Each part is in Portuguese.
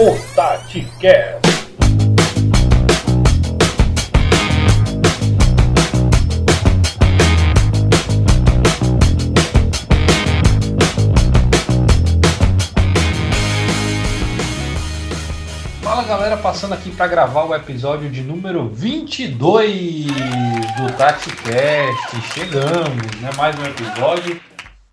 o TatiCast. Fala galera, passando aqui para gravar o episódio de número 22 do TatiCast. Chegamos, né? Mais um episódio.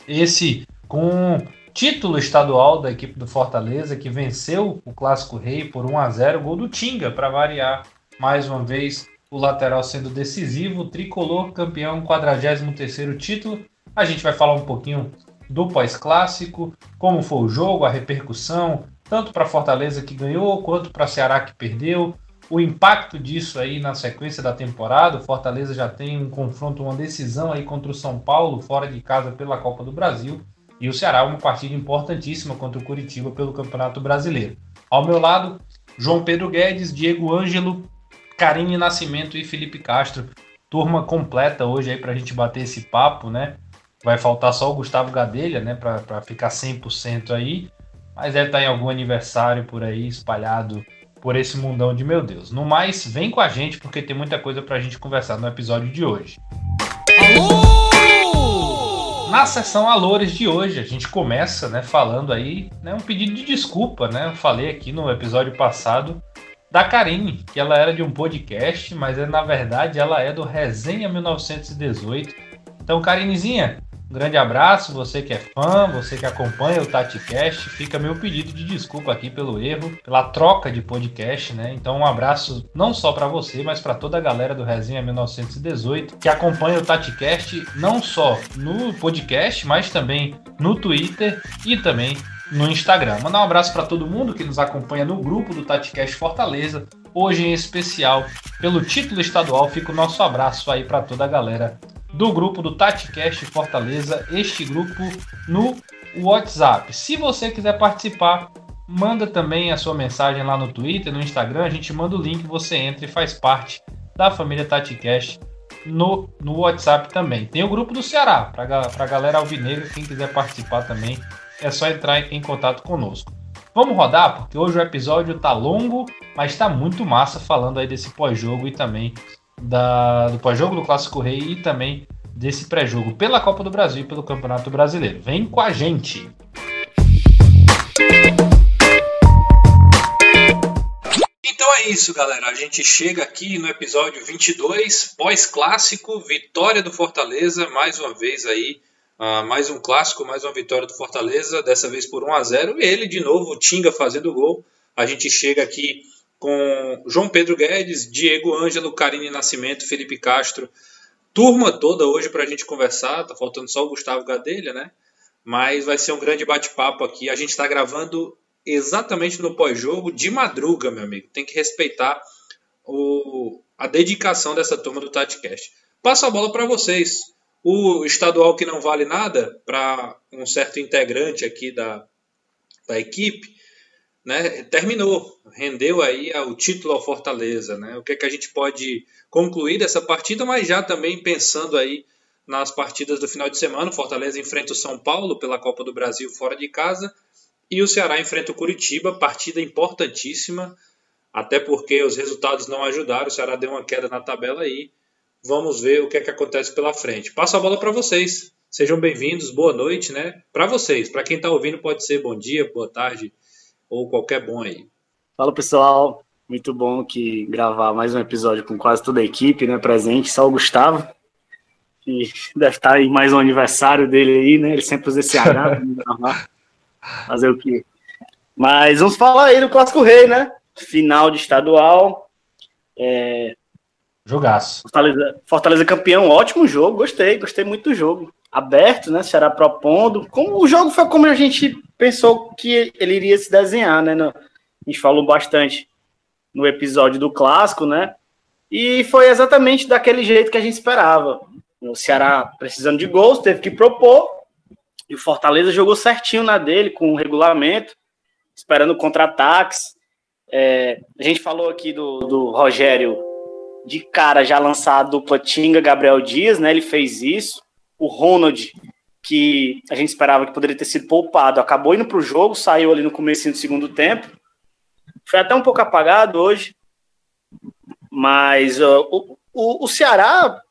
Esse com título estadual da equipe do Fortaleza, que venceu o Clássico Rei por 1 a 0 gol do Tinga, para variar mais uma vez o lateral sendo decisivo, tricolor campeão, 43º título. A gente vai falar um pouquinho do pós-clássico, como foi o jogo, a repercussão, tanto para Fortaleza que ganhou, quanto para Ceará que perdeu, o impacto disso aí na sequência da temporada. O Fortaleza já tem um confronto, uma decisão aí contra o São Paulo, fora de casa pela Copa do Brasil. E o Ceará uma partida importantíssima contra o Curitiba pelo Campeonato Brasileiro. Ao meu lado, João Pedro Guedes, Diego Ângelo, Karine Nascimento e Felipe Castro. Turma completa hoje aí para a gente bater esse papo, né? Vai faltar só o Gustavo Gadelha, né, para ficar 100% aí. Mas deve estar em algum aniversário por aí, espalhado por esse mundão de meu Deus. No mais, vem com a gente porque tem muita coisa para a gente conversar no episódio de hoje. Alô! Na sessão Alores de hoje, a gente começa, né, falando aí, né, um pedido de desculpa, né? Eu falei aqui no episódio passado da Karine, que ela era de um podcast, mas é, na verdade ela é do Resenha 1918. Então, Karinezinha, grande abraço, você que é fã, você que acompanha o TatiCast. Fica meu pedido de desculpa aqui pelo erro, pela troca de podcast, né? Então, um abraço não só para você, mas para toda a galera do Resenha 1918 que acompanha o TatiCast não só no podcast, mas também no Twitter e também no Instagram. Mandar um abraço para todo mundo que nos acompanha no grupo do TatiCast Fortaleza. Hoje em especial, pelo título estadual, fica o nosso abraço aí para toda a galera do grupo do TatiCast Fortaleza, este grupo no WhatsApp. Se você quiser participar, manda também a sua mensagem lá no Twitter, no Instagram, a gente manda o link, você entra e faz parte da família TatiCast no, no WhatsApp também. Tem o grupo do Ceará, para a galera alvinegra, quem quiser participar também, é só entrar em contato conosco. Vamos rodar, porque hoje o episódio tá longo, mas tá muito massa falando aí desse pós-jogo e também da, do pós-jogo do Clássico Rei e também desse pré-jogo pela Copa do Brasil e pelo Campeonato Brasileiro. Vem com a gente! Então é isso, galera. A gente chega aqui no episódio 22, pós-clássico, vitória do Fortaleza, mais uma vez aí, uh, mais um clássico, mais uma vitória do Fortaleza, dessa vez por 1 a 0 e ele de novo, o Tinga fazendo gol. A gente chega aqui com João Pedro Guedes, Diego Ângelo, Karine Nascimento, Felipe Castro, turma toda hoje para a gente conversar. Tá faltando só o Gustavo Gadelha, né? Mas vai ser um grande bate-papo aqui. A gente está gravando exatamente no pós-jogo de madruga, meu amigo. Tem que respeitar o, a dedicação dessa turma do TatiCast. Passo a bola para vocês. O estadual que não vale nada para um certo integrante aqui da, da equipe né, terminou, rendeu aí o título ao Fortaleza, né? O que é que a gente pode concluir dessa partida, mas já também pensando aí nas partidas do final de semana, o Fortaleza enfrenta o São Paulo pela Copa do Brasil fora de casa e o Ceará enfrenta o Curitiba, partida importantíssima, até porque os resultados não ajudaram, o Ceará deu uma queda na tabela aí. Vamos ver o que é que acontece pela frente. Passo a bola para vocês. Sejam bem-vindos, boa noite, né? Para vocês, para quem está ouvindo pode ser bom dia, boa tarde, ou qualquer bom aí. Fala pessoal, muito bom que gravar mais um episódio com quase toda a equipe, né, presente, só o Gustavo, que deve estar em mais um aniversário dele aí, né, ele sempre usa esse H, fazer o quê? Mas vamos falar aí do Clássico Rei, né, final de estadual, é... Jogaço. Fortaleza, Fortaleza campeão, ótimo jogo, gostei, gostei muito do jogo. Aberto, né? Será propondo. Como o jogo foi como a gente pensou que ele iria se desenhar, né? a gente falou bastante no episódio do clássico, né? E foi exatamente daquele jeito que a gente esperava. O Ceará precisando de gols, teve que propor. E o Fortaleza jogou certinho na dele, com o regulamento, esperando contra-ataques. É, a gente falou aqui do, do Rogério de cara já lançar a dupla Tinga Gabriel Dias, né? Ele fez isso. O Ronald que a gente esperava que poderia ter sido poupado, acabou indo para o jogo, saiu ali no começo do segundo tempo. foi até um pouco apagado hoje, mas uh, o, o, o Ceará,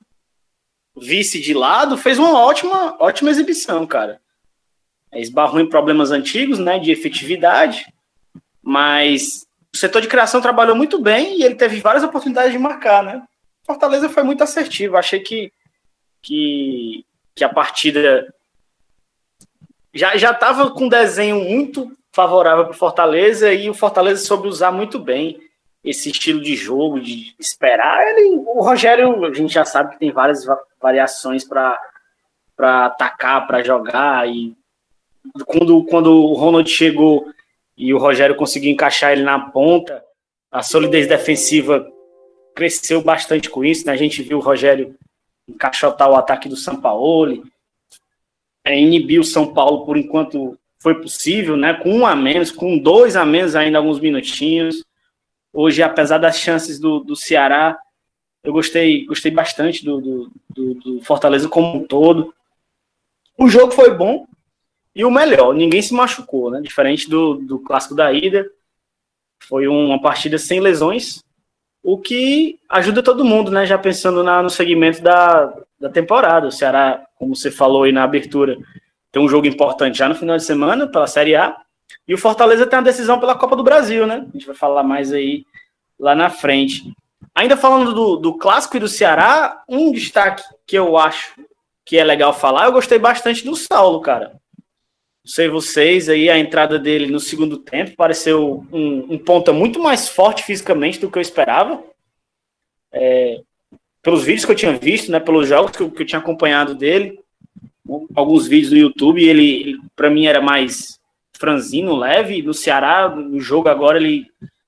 vice de lado, fez uma ótima, ótima exibição, cara. Esbarrou em problemas antigos, né, de efetividade, mas o setor de criação trabalhou muito bem e ele teve várias oportunidades de marcar, né? Fortaleza foi muito assertivo. Achei que, que, que a partida já já estava com um desenho muito favorável para o Fortaleza e o Fortaleza soube usar muito bem esse estilo de jogo, de esperar. Ele, o Rogério, a gente já sabe que tem várias variações para atacar, para jogar. E quando, quando o Ronald chegou e o Rogério conseguiu encaixar ele na ponta, a solidez defensiva cresceu bastante com isso. Né? A gente viu o Rogério encaixotar o ataque do São Paulo, é, inibir o São Paulo por enquanto foi possível, né? Com um a menos, com dois a menos ainda alguns minutinhos. Hoje, apesar das chances do, do Ceará, eu gostei, gostei bastante do, do, do, do Fortaleza como um todo. O jogo foi bom e o melhor, ninguém se machucou, né? Diferente do, do clássico da ida, foi uma partida sem lesões, o que ajuda todo mundo, né? Já pensando na, no segmento da, da temporada. O Ceará, como você falou aí na abertura, tem um jogo importante já no final de semana pela Série A. E o Fortaleza tem a decisão pela Copa do Brasil, né? A gente vai falar mais aí lá na frente. Ainda falando do, do clássico e do Ceará, um destaque que eu acho que é legal falar, eu gostei bastante do Saulo, cara. Não sei vocês aí, a entrada dele no segundo tempo pareceu um, um ponta muito mais forte fisicamente do que eu esperava. É, pelos vídeos que eu tinha visto, né, pelos jogos que eu, que eu tinha acompanhado dele, alguns vídeos no YouTube, ele, ele para mim era mais franzino, leve. No Ceará, no jogo agora, ele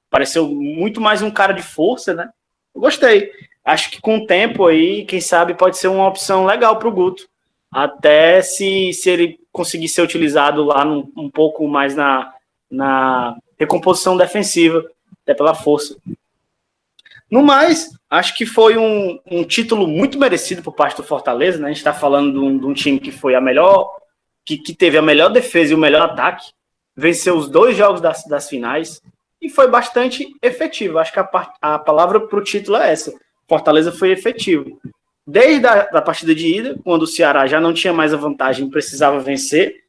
pareceu muito mais um cara de força, né? Eu gostei. Acho que com o tempo aí, quem sabe, pode ser uma opção legal para o Guto. Até se, se ele conseguir ser utilizado lá num, um pouco mais na, na recomposição defensiva, até pela força. No mais, acho que foi um, um título muito merecido por parte do Fortaleza, né? A gente está falando de um, de um, time que foi a melhor, que, que, teve a melhor defesa e o melhor ataque, venceu os dois jogos das, das finais e foi bastante efetivo. Acho que a, a palavra para o título é essa. Fortaleza foi efetivo. Desde a da partida de ida, quando o Ceará já não tinha mais a vantagem, precisava vencer,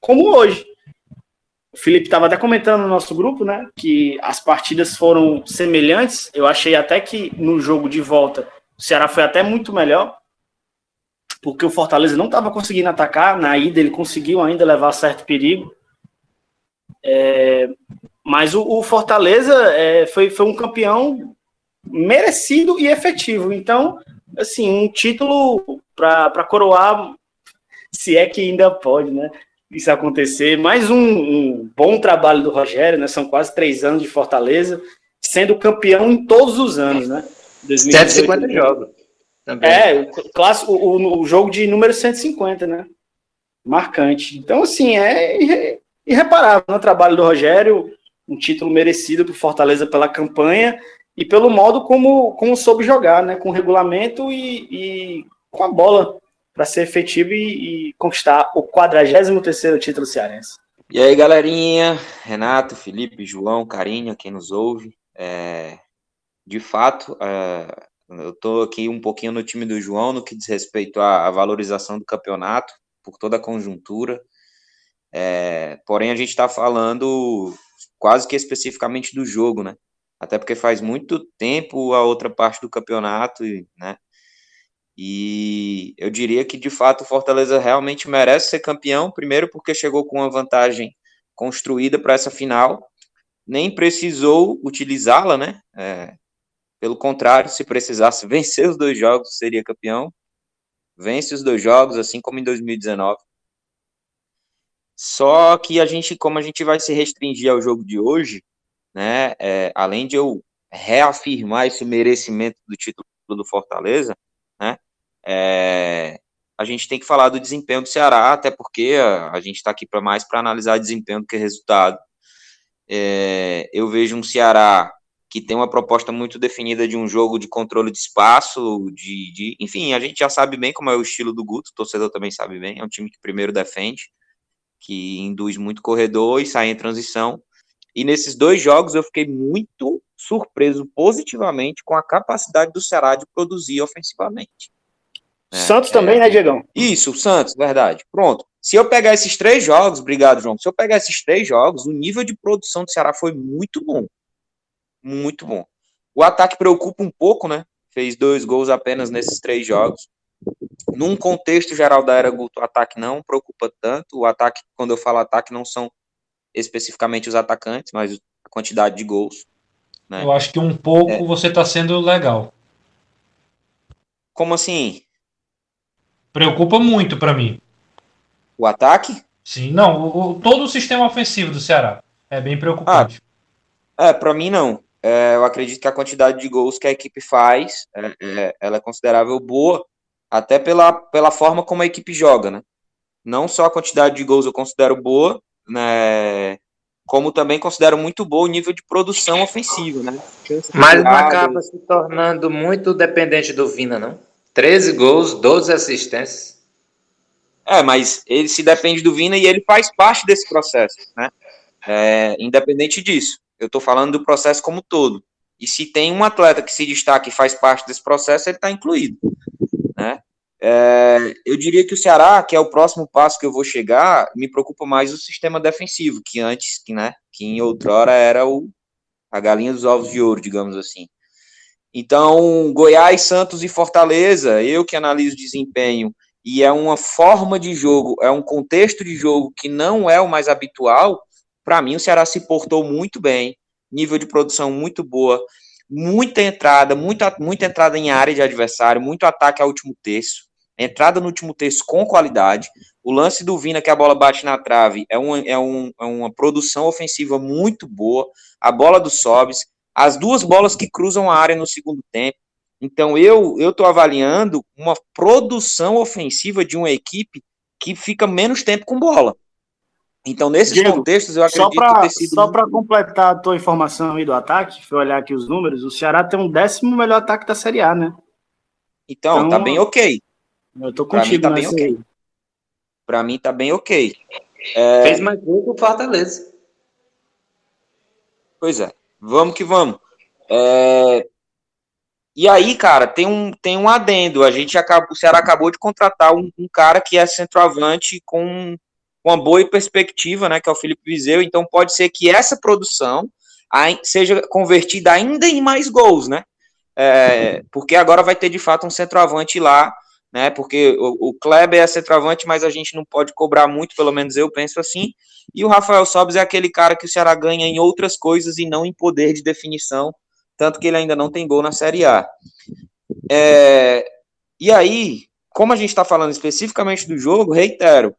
como hoje. O Felipe estava até comentando no nosso grupo, né, que as partidas foram semelhantes. Eu achei até que no jogo de volta o Ceará foi até muito melhor, porque o Fortaleza não estava conseguindo atacar. Na ida ele conseguiu ainda levar certo perigo. É, mas o, o Fortaleza é, foi, foi um campeão merecido e efetivo. Então, assim, um título para coroar, se é que ainda pode, né? isso acontecer. Mais um, um, bom trabalho do Rogério, né? São quase três anos de Fortaleza, sendo campeão em todos os anos, né? 150 jogos. Também. É, o, clássico, o, o, jogo de número 150, né? Marcante. Então, assim, é irreparável no né? trabalho do Rogério, um título merecido para Fortaleza pela campanha e pelo modo como, como soube jogar, né? Com regulamento e, e com a bola para ser efetivo e, e, conquistar o 43º título cearense. E aí, galerinha, Renato, Felipe, João, Carinha, quem nos ouve, é, de fato, é, eu estou aqui um pouquinho no time do João no que diz respeito à, à valorização do campeonato, por toda a conjuntura, é, porém a gente está falando quase que especificamente do jogo, né? Até porque faz muito tempo a outra parte do campeonato, né? E eu diria que de fato o Fortaleza realmente merece ser campeão, primeiro porque chegou com uma vantagem construída para essa final, nem precisou utilizá-la, né? É, pelo contrário, se precisasse vencer os dois jogos, seria campeão. Vence os dois jogos, assim como em 2019. Só que a gente, como a gente vai se restringir ao jogo de hoje, né? É, além de eu reafirmar esse merecimento do título do Fortaleza, né? É, a gente tem que falar do desempenho do Ceará, até porque a, a gente está aqui para mais para analisar desempenho do que resultado. É, eu vejo um Ceará que tem uma proposta muito definida de um jogo de controle de espaço, de, de, enfim, a gente já sabe bem como é o estilo do Guto, o torcedor também sabe bem, é um time que primeiro defende, que induz muito corredor e sai em transição, E nesses dois jogos eu fiquei muito surpreso positivamente com a capacidade do Ceará de produzir ofensivamente. É, Santos também, é, né, Diegão? Isso, o Santos, verdade. Pronto. Se eu pegar esses três jogos, obrigado, João. Se eu pegar esses três jogos, o nível de produção do Ceará foi muito bom. Muito bom. O ataque preocupa um pouco, né? Fez dois gols apenas nesses três jogos. Num contexto geral da era Guto, o ataque não preocupa tanto. O ataque, quando eu falo ataque, não são especificamente os atacantes, mas a quantidade de gols. Né? Eu acho que um pouco é. você está sendo legal. Como assim? Preocupa muito para mim. O ataque? Sim, não. O, o, todo o sistema ofensivo do Ceará é bem preocupante. Ah, é, para mim não. É, eu acredito que a quantidade de gols que a equipe faz, é, é, ela é considerável boa, até pela, pela forma como a equipe joga, né? Não só a quantidade de gols eu considero boa, né? Como também considero muito bom o nível de produção ofensiva, né? Mas não acaba se tornando muito dependente do Vina, não? 13 gols, 12 assistências. É, mas ele se depende do Vina e ele faz parte desse processo, né? É, independente disso. Eu estou falando do processo como todo. E se tem um atleta que se destaca e faz parte desse processo, ele está incluído. Né? É, eu diria que o Ceará, que é o próximo passo que eu vou chegar, me preocupa mais o sistema defensivo, que antes, que, né, que em outrora era o, a galinha dos ovos de ouro, digamos assim. Então, Goiás, Santos e Fortaleza, eu que analiso desempenho, e é uma forma de jogo, é um contexto de jogo que não é o mais habitual, para mim o Ceará se portou muito bem, nível de produção muito boa, muita entrada, muita, muita entrada em área de adversário, muito ataque ao último terço, entrada no último terço com qualidade. O lance do Vina, que a bola bate na trave, é uma, é, um, é uma produção ofensiva muito boa. A bola do Sobes, as duas bolas que cruzam a área no segundo tempo. Então eu estou avaliando uma produção ofensiva de uma equipe que fica menos tempo com bola. Então, nesses Diego, contextos, eu acredito pra, ter sido. Só para completar a tua informação aí do ataque, fui olhar aqui os números, o Ceará tem um décimo melhor ataque da Série A, né? Então, então tá bem ok. Eu tô contigo pra mim tá bem ok. Para mim tá bem ok. É... Fez mais gol que o Fortaleza. Pois é. Vamos que vamos. É... E aí, cara, tem um, tem um adendo. A gente acabou, o Ceará acabou de contratar um, um cara que é centroavante com uma boa perspectiva, né, que é o Felipe Vizeu. Então pode ser que essa produção seja convertida ainda em mais gols, né? É, porque agora vai ter de fato um centroavante lá né? Porque o, o Kleber é centroavante, mas a gente não pode cobrar muito, pelo menos eu penso assim. E o Rafael Sobes é aquele cara que o Ceará ganha em outras coisas e não em poder de definição, tanto que ele ainda não tem gol na Série A. É, e aí, como a gente está falando especificamente do jogo, reitero,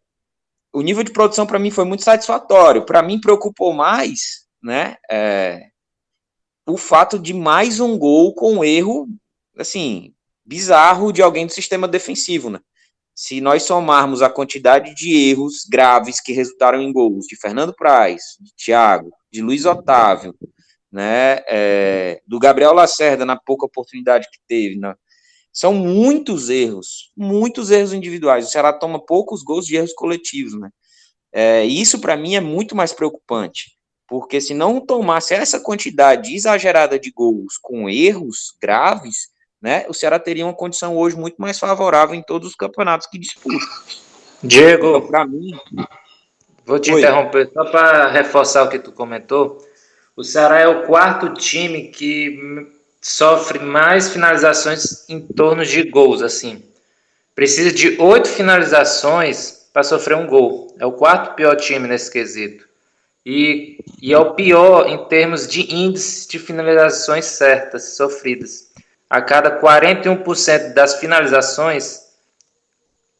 o nível de produção para mim foi muito satisfatório. Para mim preocupou mais, né? É, o fato de mais um gol com erro, assim, bizarro de alguém do sistema defensivo, né? Se nós somarmos a quantidade de erros graves que resultaram em gols de Fernando Praz, de Thiago, de Luiz Otávio, né, é, do Gabriel Lacerda na pouca oportunidade que teve, né, são muitos erros, muitos erros individuais. O Ceará toma poucos gols de erros coletivos, né? É, isso para mim é muito mais preocupante, porque se não tomasse essa quantidade exagerada de gols com erros graves, né, o Ceará teria uma condição hoje muito mais favorável em todos os campeonatos que disputa. Diego, então, para mim, vou te Oi. interromper só para reforçar o que tu comentou. O Ceará é o quarto time que sofre mais finalizações em torno de gols, assim. Precisa de oito finalizações para sofrer um gol. É o quarto pior time nesse quesito. E, e é o pior em termos de índice de finalizações certas, sofridas a cada 41% das finalizações,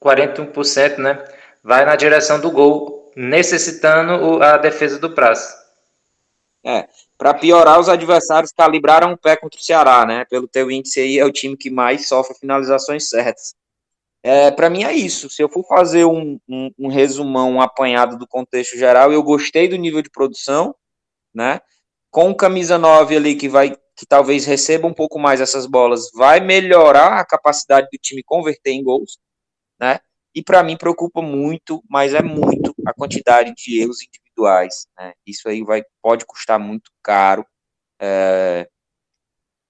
41%, né, vai na direção do gol, necessitando a defesa do prazo. É, para piorar, os adversários calibraram o pé contra o Ceará, né? Pelo teu índice aí, é o time que mais sofre finalizações certas. É, para mim é isso. Se eu for fazer um, um, um resumão, um apanhado do contexto geral, eu gostei do nível de produção, né? Com camisa 9 ali que vai que talvez receba um pouco mais essas bolas, vai melhorar a capacidade do time converter em gols, né? E para mim preocupa muito, mas é muito a quantidade de erros individuais. Né? Isso aí vai, pode custar muito caro. É,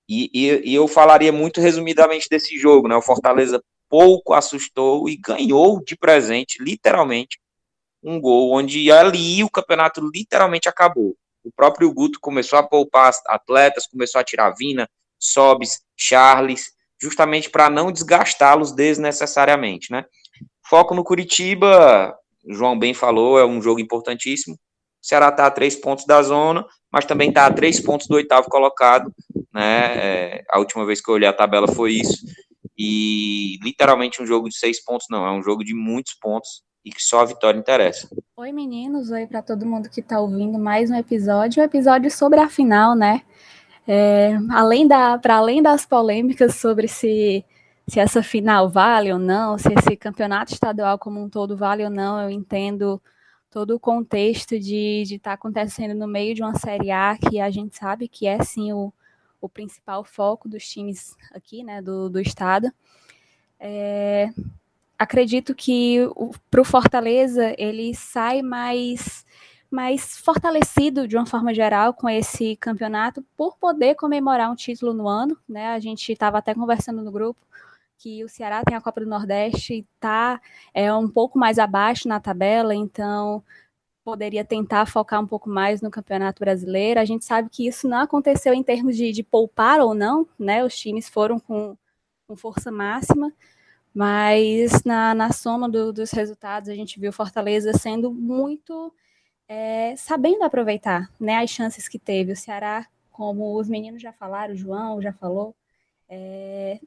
e, e, e, eu falaria muito resumidamente desse jogo. Né? O Fortaleza pouco assustou e ganhou de presente, literalmente, um gol onde ali o campeonato literalmente acabou. O próprio Guto começou a poupar atletas, começou a tirar Vina, Sobes, Charles, justamente para não desgastá-los desnecessariamente, né? Foco no Curitiba, João bem falou, é um jogo importantíssimo. O Ceará está a três pontos da zona, mas também está a três pontos do oitavo colocado, né? É, a última vez que eu olhei a tabela foi isso. E literalmente um jogo de seis pontos, não, é um jogo de muitos pontos e que só a vitória interessa. Oi meninos, oi para todo mundo que está ouvindo mais um episódio, um episódio sobre a final, né? É, além da, para além das polêmicas sobre se, se essa final vale ou não, se esse campeonato estadual como um todo vale ou não, eu entendo todo o contexto de estar tá acontecendo no meio de uma Série A que a gente sabe que é sim o, o principal foco dos times aqui, né, do, do estado. É, acredito que para o Fortaleza ele sai mais mais fortalecido de uma forma geral com esse campeonato por poder comemorar um título no ano, né? A gente estava até conversando no grupo que o Ceará tem a Copa do Nordeste e está é, um pouco mais abaixo na tabela, então poderia tentar focar um pouco mais no Campeonato Brasileiro. A gente sabe que isso não aconteceu em termos de, de poupar ou não, né? Os times foram com, com força máxima, mas na, na soma do, dos resultados a gente viu Fortaleza sendo muito é, sabendo aproveitar né, as chances que teve. O Ceará, como os meninos já falaram, o João já falou, é,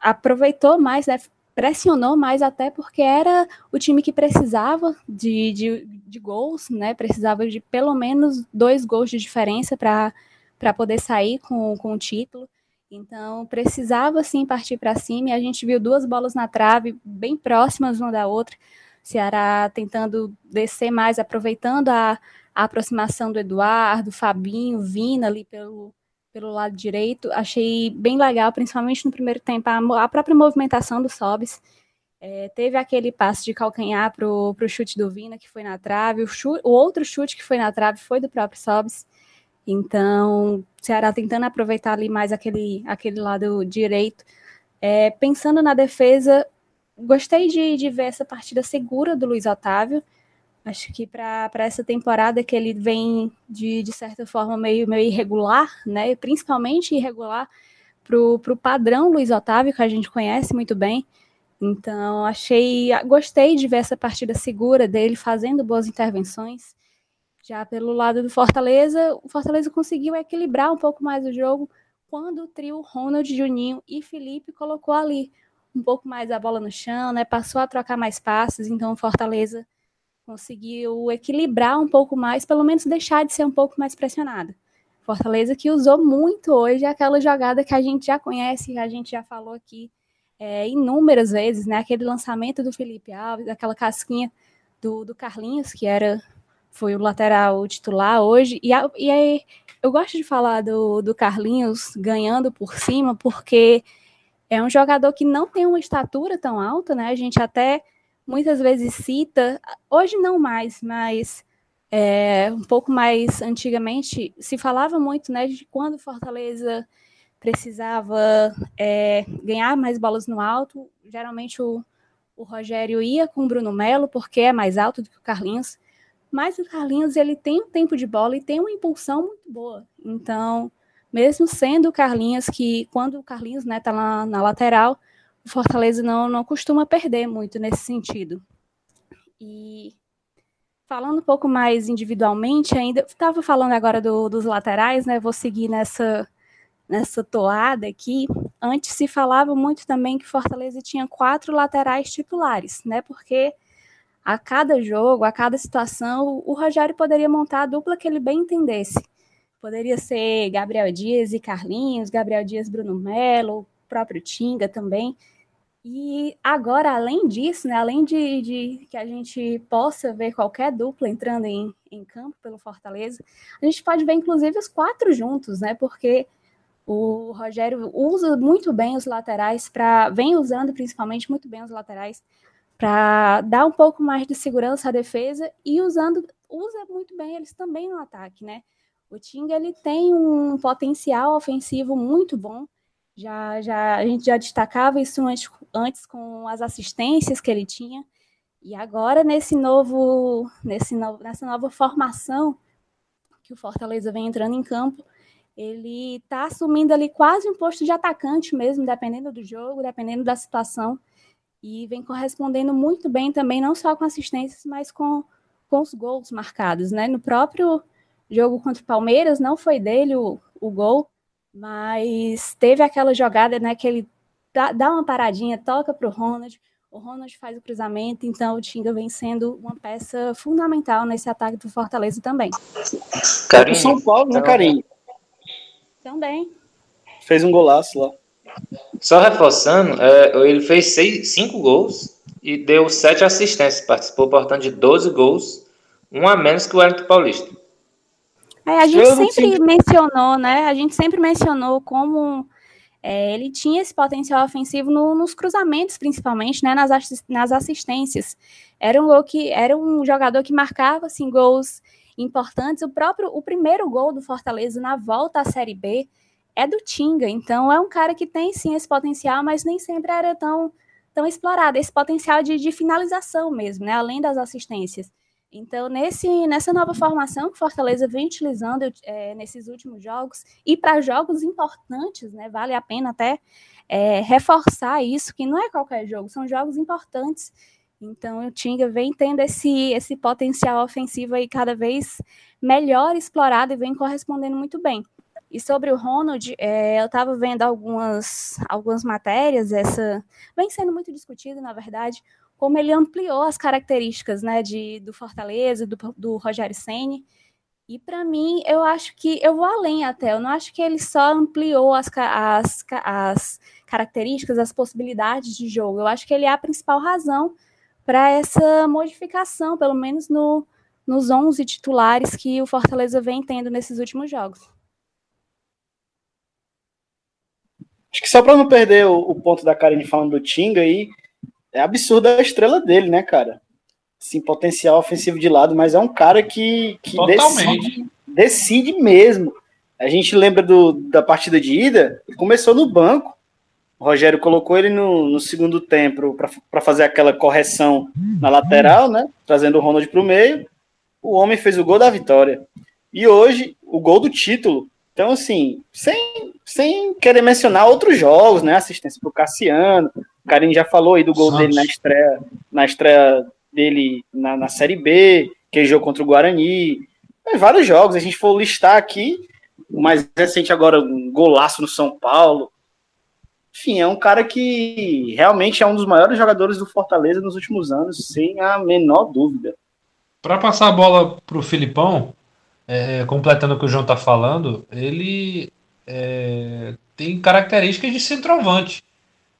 aproveitou mais, né, pressionou mais até porque era o time que precisava de, de, de gols, né, precisava de pelo menos dois gols de diferença para poder sair com, com o título. Então, precisava sim partir para cima e a gente viu duas bolas na trave, bem próximas uma da outra. Ceará tentando descer mais, aproveitando a, a aproximação do Eduardo, Fabinho, Vina ali pelo, pelo lado direito. Achei bem legal, principalmente no primeiro tempo, a, a própria movimentação do Sobis. É, teve aquele passe de calcanhar para o chute do Vina, que foi na trave. O, chute, o, outro chute que foi na trave foi do próprio Sobis. Então, Ceará tentando aproveitar ali mais aquele, aquele lado direito. É, pensando na defesa, gostei de, de ver essa partida segura do Luiz Otávio. Acho que para essa temporada que ele vem de, de certa forma meio, meio irregular, né? Principalmente irregular para o padrão Luiz Otávio, que a gente conhece muito bem. Então, achei. Gostei de ver essa partida segura dele, fazendo boas intervenções. Já pelo lado do Fortaleza, o Fortaleza conseguiu equilibrar um pouco mais o jogo quando o trio Ronald, Juninho e Felipe colocou ali um pouco mais a bola no chão, né? Passou a trocar mais passes, então o Fortaleza conseguiu equilibrar um pouco mais, pelo menos deixar de ser um pouco mais pressionada. Fortaleza que usou muito hoje aquela jogada que a gente já conhece, que a gente já falou aqui é, inúmeras vezes, né? Aquele lançamento do Felipe Alves, aquela casquinha do, do Carlinhos, que era foi o lateral titular hoje. E, a, e aí, eu gosto de falar do, do Carlinhos ganhando por cima, porque é um jogador que não tem uma estatura tão alta, né? A gente até muitas vezes cita, hoje não mais, mas é, um pouco mais antigamente se falava muito, né, de quando Fortaleza precisava é, ganhar mais bolas no alto, geralmente o, o Rogério ia com o Bruno Melo, porque é mais alto do que o Carlinhos, mas o Carlinhos ele tem um tempo de bola e tem uma impulsão muito boa. Então, mesmo sendo o Carlinhos, que quando o Carlinhos né, tá lá na lateral, o Fortaleza não, não costuma perder muito nesse sentido. E falando um pouco mais individualmente, ainda estava falando agora do, dos laterais, né? Vou seguir nessa nessa toada aqui. Antes se falava muito também que Fortaleza tinha quatro laterais titulares, né? Porque a cada jogo, a cada situação, o Rogério poderia montar a dupla que ele bem entendesse. Poderia ser Gabriel Dias e Carlinhos, Gabriel Dias, Bruno Melo, o próprio Tinga também. E agora, além disso, né, além de, de, que a gente possa ver qualquer dupla entrando em, em campo pelo Fortaleza, a gente pode ver, inclusive, os quatro juntos, né? Porque o Rogério usa muito bem os laterais para. vem usando principalmente muito bem os laterais para dar um pouco mais de segurança à defesa e usando usa muito bem eles também no ataque, né? O Tinga ele tem um potencial ofensivo muito bom. Já, já a gente já destacava isso antes, antes com as assistências que ele tinha. E agora nesse novo, nesse novo, nessa nova formação que o Fortaleza vem entrando em campo, ele está assumindo ali quase um posto de atacante mesmo, dependendo do jogo, dependendo da situação, e vem correspondendo muito bem também, não só com assistências, mas com, com os gols marcados, né? No próprio jogo contra o Palmeiras, não foi dele o, o gol, mas teve aquela jogada, né, que ele dá, dá uma paradinha, toca para o Ronald, o Ronald faz o cruzamento, então o Tinga vem sendo uma peça fundamental nesse ataque do Fortaleza também. Carinho. São Paulo, né, Carinho? Também. Fez um golaço lá. Só reforçando, é, ele fez seis, cinco gols e deu sete assistências. Participou, portanto, de 12 gols, um a menos que o Wellington Paulista. É, a gente sempre mencionou, né? A gente sempre mencionou como é, ele tinha esse potencial ofensivo no, nos cruzamentos, principalmente, né? Nas, nas assistências. Era um, que, era um jogador que marcava assim, gols importantes. O próprio o primeiro gol do Fortaleza na volta à Série B é do Tinga. Então é um cara que tem sim esse potencial, mas nem sempre era tão, tão explorado. Esse potencial de, de finalização mesmo, né? Além das assistências. Então, nesse, nessa nova formação que Fortaleza vem utilizando é, nesses últimos jogos, e para jogos importantes, né, vale a pena até é, reforçar isso, que não é qualquer jogo, são jogos importantes então o Tinga vem tendo esse, esse potencial ofensivo aí cada vez melhor explorado e vem correspondendo muito bem. E sobre o Ronald, é, eu estava vendo algumas, algumas matérias, essa vem sendo muito discutido, na verdade, como ele ampliou as características né, de, do Fortaleza, do, do Rogério Ceni. E para mim, eu acho que eu vou além até. Eu não acho que ele só ampliou as, as, as características, as possibilidades de jogo. Eu acho que ele é a principal razão para essa modificação, pelo menos no, nos 11 titulares que o Fortaleza vem tendo nesses últimos jogos. Acho que só para não perder o, o, ponto da Karine falando do Tinga aí, é absurda a estrela dele, né, cara? Sim, potencial ofensivo de lado, mas é um cara que, que decide, decide mesmo. A gente lembra do, da partida de ida, ele começou no banco, o Rogério colocou ele no, no segundo tempo para fazer aquela correção na lateral, né? Trazendo o Ronald para o meio. O homem fez o gol da vitória. E hoje, o gol do título. Então, assim, sem, sem querer mencionar outros jogos, né? Assistência para o Cassiano. O Karim já falou aí do gol Santos. dele na estreia, na estreia dele na, na Série B, que ele jogou contra o Guarani. Vários jogos. A gente for listar aqui, o mais recente agora, um golaço no São Paulo. Enfim, é um cara que realmente é um dos maiores jogadores do Fortaleza nos últimos anos, sem a menor dúvida. Para passar a bola para o Filipão, é, completando o que o João está falando, ele é, tem características de centroavante.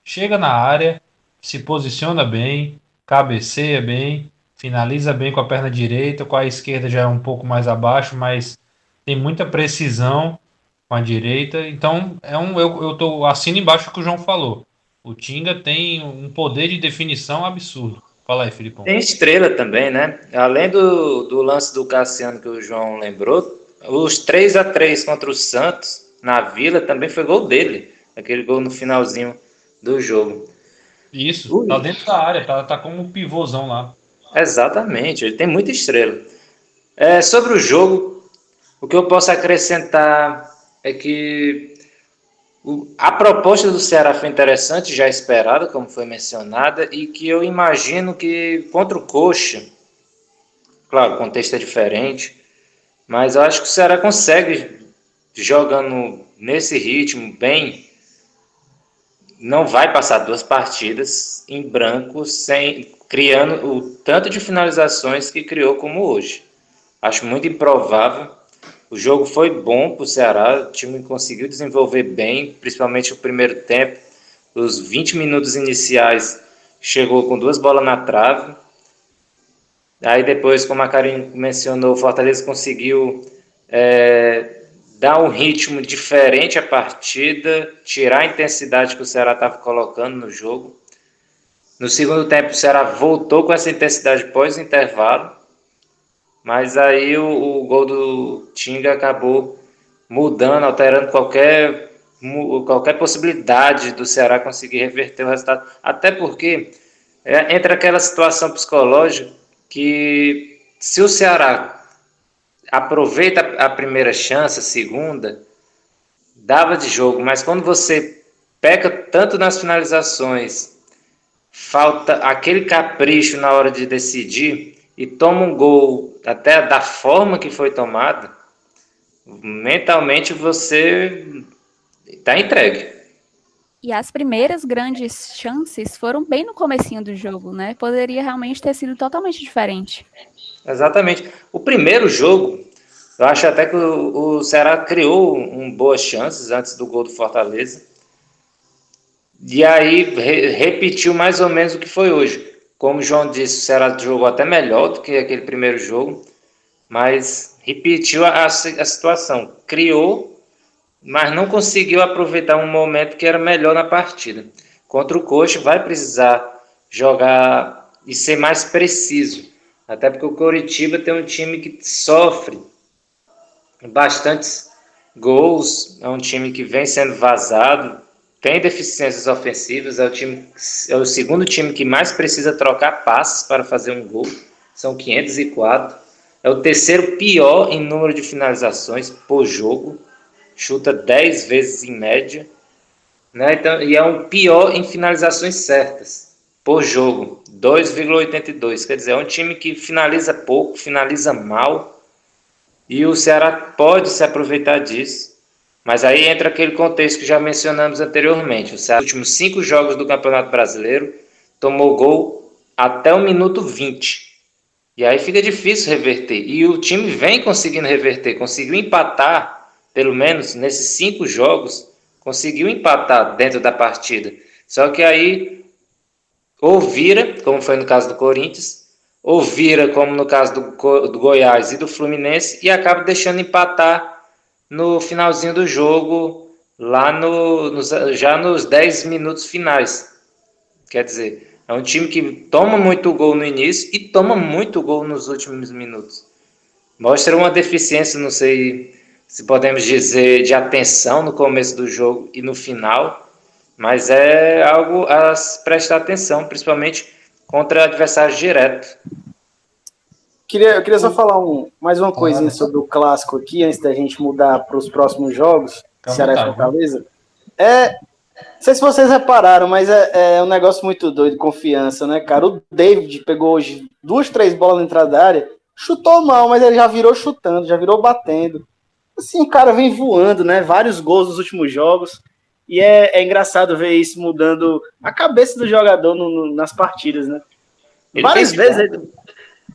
Chega na área, se posiciona bem, cabeceia bem, finaliza bem com a perna direita, com a esquerda já é um pouco mais abaixo, mas tem muita precisão com a direita. Então, é um, eu, eu tô assino embaixo o que o João falou. O Tinga tem um poder de definição absurdo. Fala aí, Filipão. Tem estrela também, né? Além do, do lance do Cassiano que o João lembrou, os 3 a 3 contra o Santos na Vila também foi gol dele. Aquele gol no finalzinho do jogo. Isso, Ui. tá dentro da área, tá, tá como um pivôzão lá. Exatamente, ele tem muita estrela. É, sobre o jogo, o que eu posso acrescentar é que a proposta do Ceará foi interessante, já esperada, como foi mencionada, e que eu imagino que contra o Coxa, claro, o contexto é diferente, mas eu acho que o Ceará consegue, jogando nesse ritmo bem, não vai passar duas partidas em branco, sem criando o tanto de finalizações que criou como hoje. Acho muito improvável o jogo foi bom para o Ceará, o time conseguiu desenvolver bem, principalmente o primeiro tempo. Os 20 minutos iniciais chegou com duas bolas na trave. Aí depois, como a Karim mencionou, o Fortaleza conseguiu é, dar um ritmo diferente à partida, tirar a intensidade que o Ceará estava colocando no jogo. No segundo tempo, o Ceará voltou com essa intensidade pós-intervalo, mas aí o, o, gol do Tinga acabou mudando, alterando qualquer, qualquer possibilidade do Ceará conseguir reverter o resultado. Até porque é, entra aquela situação psicológica que se o Ceará aproveita a primeira chance, a segunda, dava de jogo, mas quando você peca tanto nas finalizações, falta aquele capricho na hora de decidir e toma um gol até da forma que foi tomado, mentalmente você está entregue. E as primeiras grandes chances foram bem no comecinho do jogo, né? Poderia realmente ter sido totalmente diferente. Exatamente. O primeiro jogo, eu acho até que o, o Ceará criou um, boas chances antes do gol do Fortaleza. E aí re, repetiu mais ou menos o que foi hoje. Como o João disse, o Ceará jogou até melhor do que aquele primeiro jogo, mas repetiu a, a, a situação. Criou, mas não conseguiu aproveitar um momento que era melhor na partida. Contra o Coxa vai precisar jogar e ser mais preciso. Até porque o Coritiba tem um time que sofre bastantes gols, é um time que vem sendo vazado, tem deficiências ofensivas, é o, time, é o segundo time que mais precisa trocar passes para fazer um gol, são 504. É o terceiro pior em número de finalizações por jogo, chuta 10 vezes em média. Né? Então, e é o pior em finalizações certas por jogo, 2,82. Quer dizer, é um time que finaliza pouco, finaliza mal. E o Ceará pode se aproveitar disso mas aí entra aquele contexto que já mencionamos anteriormente. O Ceará, nos últimos cinco jogos do Campeonato Brasileiro, tomou gol até o minuto 20. E aí fica difícil reverter. E o time vem conseguindo reverter, conseguiu empatar, pelo menos nesses cinco jogos, conseguiu empatar dentro da partida. Só que aí ou vira, como foi no caso do Corinthians, ou vira, como no caso do, do Goiás e do Fluminense, e acaba deixando empatar no finalzinho do jogo, lá no, nos, já nos 10 minutos finais. Quer dizer, é um time que toma muito gol no início e toma muito gol nos últimos minutos. Mostra uma deficiência, não sei se podemos dizer, de atenção no começo do jogo e no final, mas é algo a prestar atenção, principalmente contra adversários diretos. Queria, eu queria só falar um, mais uma coisinha sobre o clássico aqui, antes da gente mudar para os próximos jogos, Calma Ceará e Fortaleza. É, não sei se vocês repararam, mas é, é, um negócio muito doido, confiança, né, cara? O David pegou hoje duas, três bolas na entrada da área, chutou mal, mas ele já virou chutando, já virou batendo. Assim, o cara vem voando, né? Vários gols nos últimos jogos. E é, é engraçado ver isso mudando a cabeça do jogador no, no, nas partidas, né? Ele Várias vezes. Ele,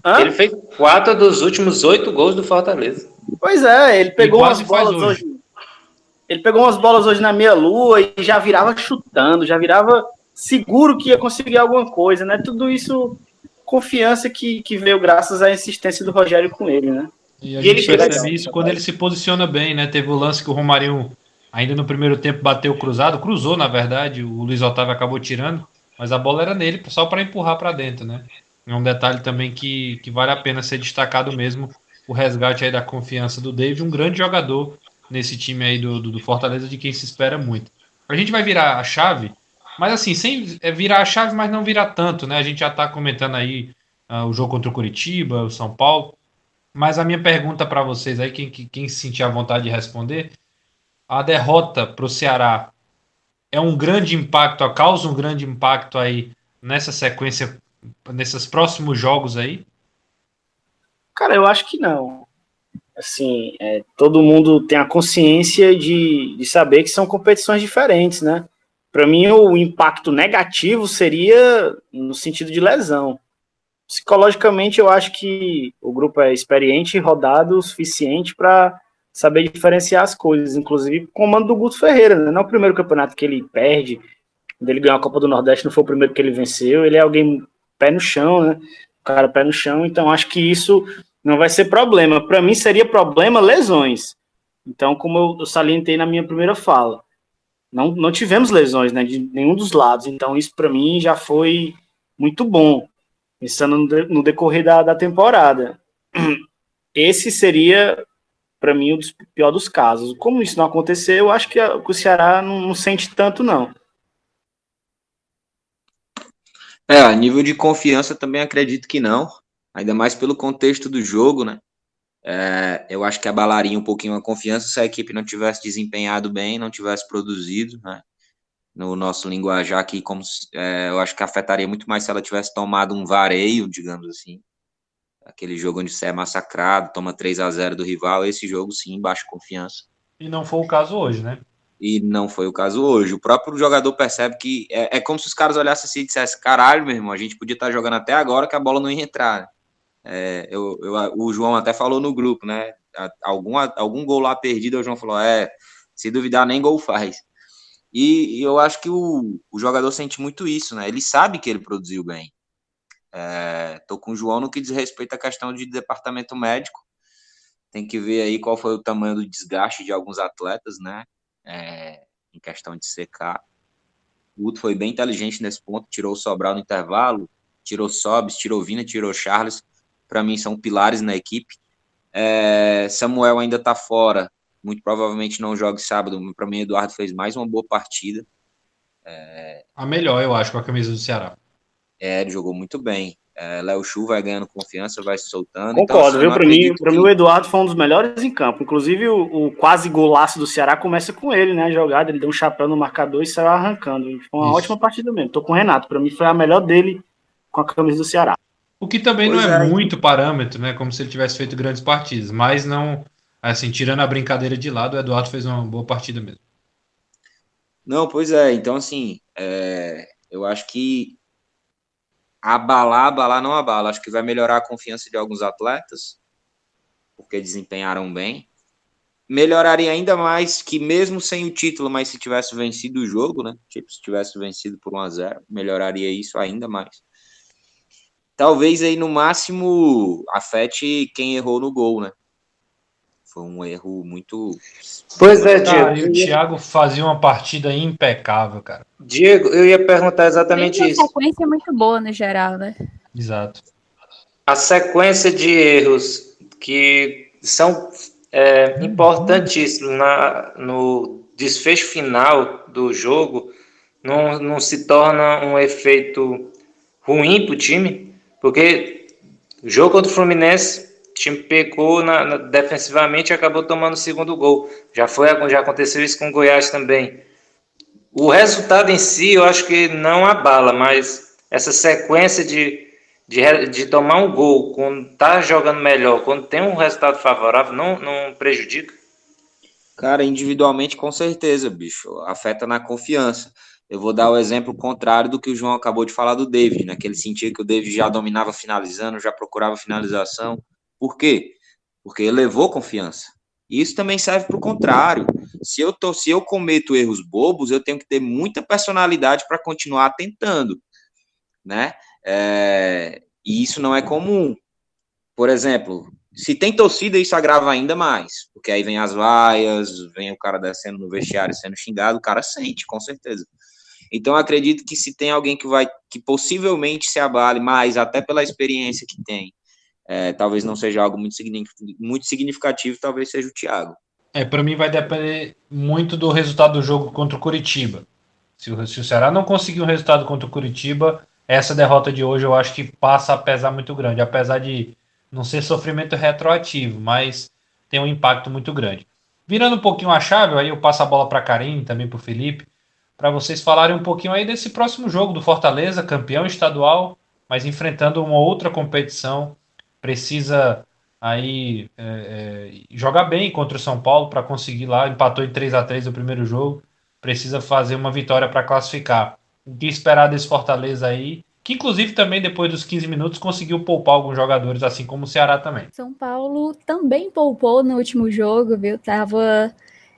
Hã? Ele fez quatro dos últimos oito gols do Fortaleza. Pois é, ele pegou umas bolas hoje. hoje. Ele pegou umas bolas hoje na meia lua e já virava chutando, já virava seguro que ia conseguir alguma coisa, né? Tudo isso confiança que, que veio graças à insistência do Rogério com ele, né? E a e gente percebe isso quando ele se posiciona bem, né? Teve o lance que o Romarinho, ainda no primeiro tempo, bateu cruzado, cruzou, na verdade, o Luiz Otávio acabou tirando, mas a bola era nele só para empurrar para dentro, né? É um detalhe também que, que vale a pena ser destacado mesmo, o resgate aí da confiança do David, um grande jogador nesse time aí do, do, do Fortaleza, de quem se espera muito. A gente vai virar a chave, mas assim, sem é virar a chave, mas não virar tanto, né? A gente já está comentando aí uh, o jogo contra o Curitiba, o São Paulo. Mas a minha pergunta para vocês aí, quem, quem se sentir à vontade de responder, a derrota para o Ceará é um grande impacto, causa um grande impacto aí nessa sequência nesses próximos jogos aí? Cara, eu acho que não. Assim, é, todo mundo tem a consciência de, de saber que são competições diferentes, né? Para mim, o impacto negativo seria no sentido de lesão. Psicologicamente, eu acho que o grupo é experiente e rodado o suficiente para saber diferenciar as coisas, inclusive com o comando do Guto Ferreira, né? Não é o primeiro campeonato que ele perde, quando ele ganhou a Copa do Nordeste, não foi o primeiro que ele venceu. Ele é alguém pé no chão, né? O cara pé no chão, então acho que isso não vai ser problema. Para mim seria problema lesões. Então, como eu salientei na minha primeira fala, não, não tivemos lesões, né, de nenhum dos lados. Então, isso para mim já foi muito bom, pensando no, decorrer da, da temporada. Esse seria, para mim, o pior dos casos. Como isso não aconteceu, eu acho que, que o Ceará não, não sente tanto, não. É, a nível de confiança também acredito que não, ainda mais pelo contexto do jogo, né? É, eu acho que abalaria um pouquinho a confiança se a equipe não tivesse desempenhado bem, não tivesse produzido, né? No nosso linguajar aqui, como é, eu acho que afetaria muito mais se ela tivesse tomado um vareio, digamos assim. Aquele jogo onde você é massacrado, toma 3 a 0 do rival, esse jogo sim, baixa confiança. E não foi o caso hoje, né? E não foi o caso hoje. O próprio jogador percebe que é, é como se os caras olhassem assim e dissessem: caralho, meu irmão, a gente podia estar jogando até agora que a bola não ia entrar. É, eu, eu, o João até falou no grupo, né? Algum, algum gol lá perdido, o João falou: é, se duvidar, nem gol faz. E, e eu acho que o, o jogador sente muito isso, né? Ele sabe que ele produziu bem. É, tô com o João no que diz respeito à questão de departamento médico. Tem que ver aí qual foi o tamanho do desgaste de alguns atletas, né? É, em questão de secar. O Guto foi bem inteligente nesse ponto, tirou o Sobral no intervalo, tirou Sobis, tirou Vina, tirou Charles. Para mim são pilares na equipe. É, Samuel ainda está fora, muito provavelmente não joga sábado. Para mim, Eduardo fez mais uma boa partida. É, a melhor, eu acho, com a camisa do Ceará. É, ele jogou muito bem. É, Léo Chu vai ganhando confiança, vai se soltando. Então, Concordo, então, viu? Para mim, que... mim, o Eduardo foi um dos melhores em campo. Inclusive, o, o, quase golaço do Ceará começa com ele, né? A jogada, ele deu um chapéu no marcador e saiu arrancando. Foi uma Isso. ótima partida mesmo. Tô com o Renato. Para mim, foi a melhor dele com a camisa do Ceará. O que também pois não é, é, muito parâmetro, né? Como se ele tivesse feito grandes partidas. Mas não, assim, tirando a brincadeira de lado, o Eduardo fez uma boa partida mesmo. Não, pois é. Então, assim, é, eu acho que abalar, abalar não abala. Acho que vai melhorar a confiança de alguns atletas, porque desempenharam bem. Melhoraria ainda mais que mesmo sem o título, mas se tivesse vencido o jogo, né? Tipo, se tivesse vencido por 1 a 0 melhoraria isso ainda mais. Talvez aí no máximo afete quem errou no gol, né? Foi um erro muito. Pois é, Diego. e o Thiago fazia uma partida impecável, cara. Diego, eu ia perguntar exatamente isso. A sequência é muito boa no geral, né? Exato. A sequência de erros que são é, importantíssimos na, no desfecho final do jogo não, não se torna um efeito ruim para o time, porque o jogo contra o Fluminense time pecou na, na, defensivamente e acabou tomando o segundo gol. Já, foi, já aconteceu isso com o Goiás também. O resultado em si eu acho que não abala, mas essa sequência de, de, de tomar um gol quando tá jogando melhor, quando tem um resultado favorável, não, não prejudica? Cara, individualmente com certeza, bicho. Afeta na confiança. Eu vou dar o exemplo contrário do que o João acabou de falar do David, né? Que ele sentia que o David já dominava finalizando, já procurava finalização. Por quê? Porque elevou confiança. E isso também serve para o contrário. Se eu, tô, se eu cometo erros bobos, eu tenho que ter muita personalidade para continuar tentando, né? É, e isso não é comum. Por exemplo, se tem torcida, isso agrava ainda mais, porque aí vem as vaias, vem o cara descendo no vestiário sendo xingado, o cara sente, com certeza. Então, acredito que se tem alguém que vai, que possivelmente se abale mais, até pela experiência que tem, é, talvez não seja algo muito, muito significativo, talvez seja o Thiago. É, para mim vai depender muito do resultado do jogo contra o Curitiba. Se o, se o Ceará não conseguir um resultado contra o Curitiba, essa derrota de hoje eu acho que passa a pesar muito grande, apesar de não ser sofrimento retroativo, mas tem um impacto muito grande. Virando um pouquinho a chave, aí eu passo a bola para Karim, também para o Felipe, para vocês falarem um pouquinho aí desse próximo jogo do Fortaleza, campeão estadual, mas enfrentando uma outra competição precisa aí é, é, jogar bem contra o São Paulo para conseguir lá, empatou em 3 a 3 o primeiro jogo, precisa fazer uma vitória para classificar. O que esperar desse Fortaleza aí? Que inclusive também depois dos 15 minutos conseguiu poupar alguns jogadores, assim como o Ceará também. São Paulo também poupou no último jogo, viu? Tava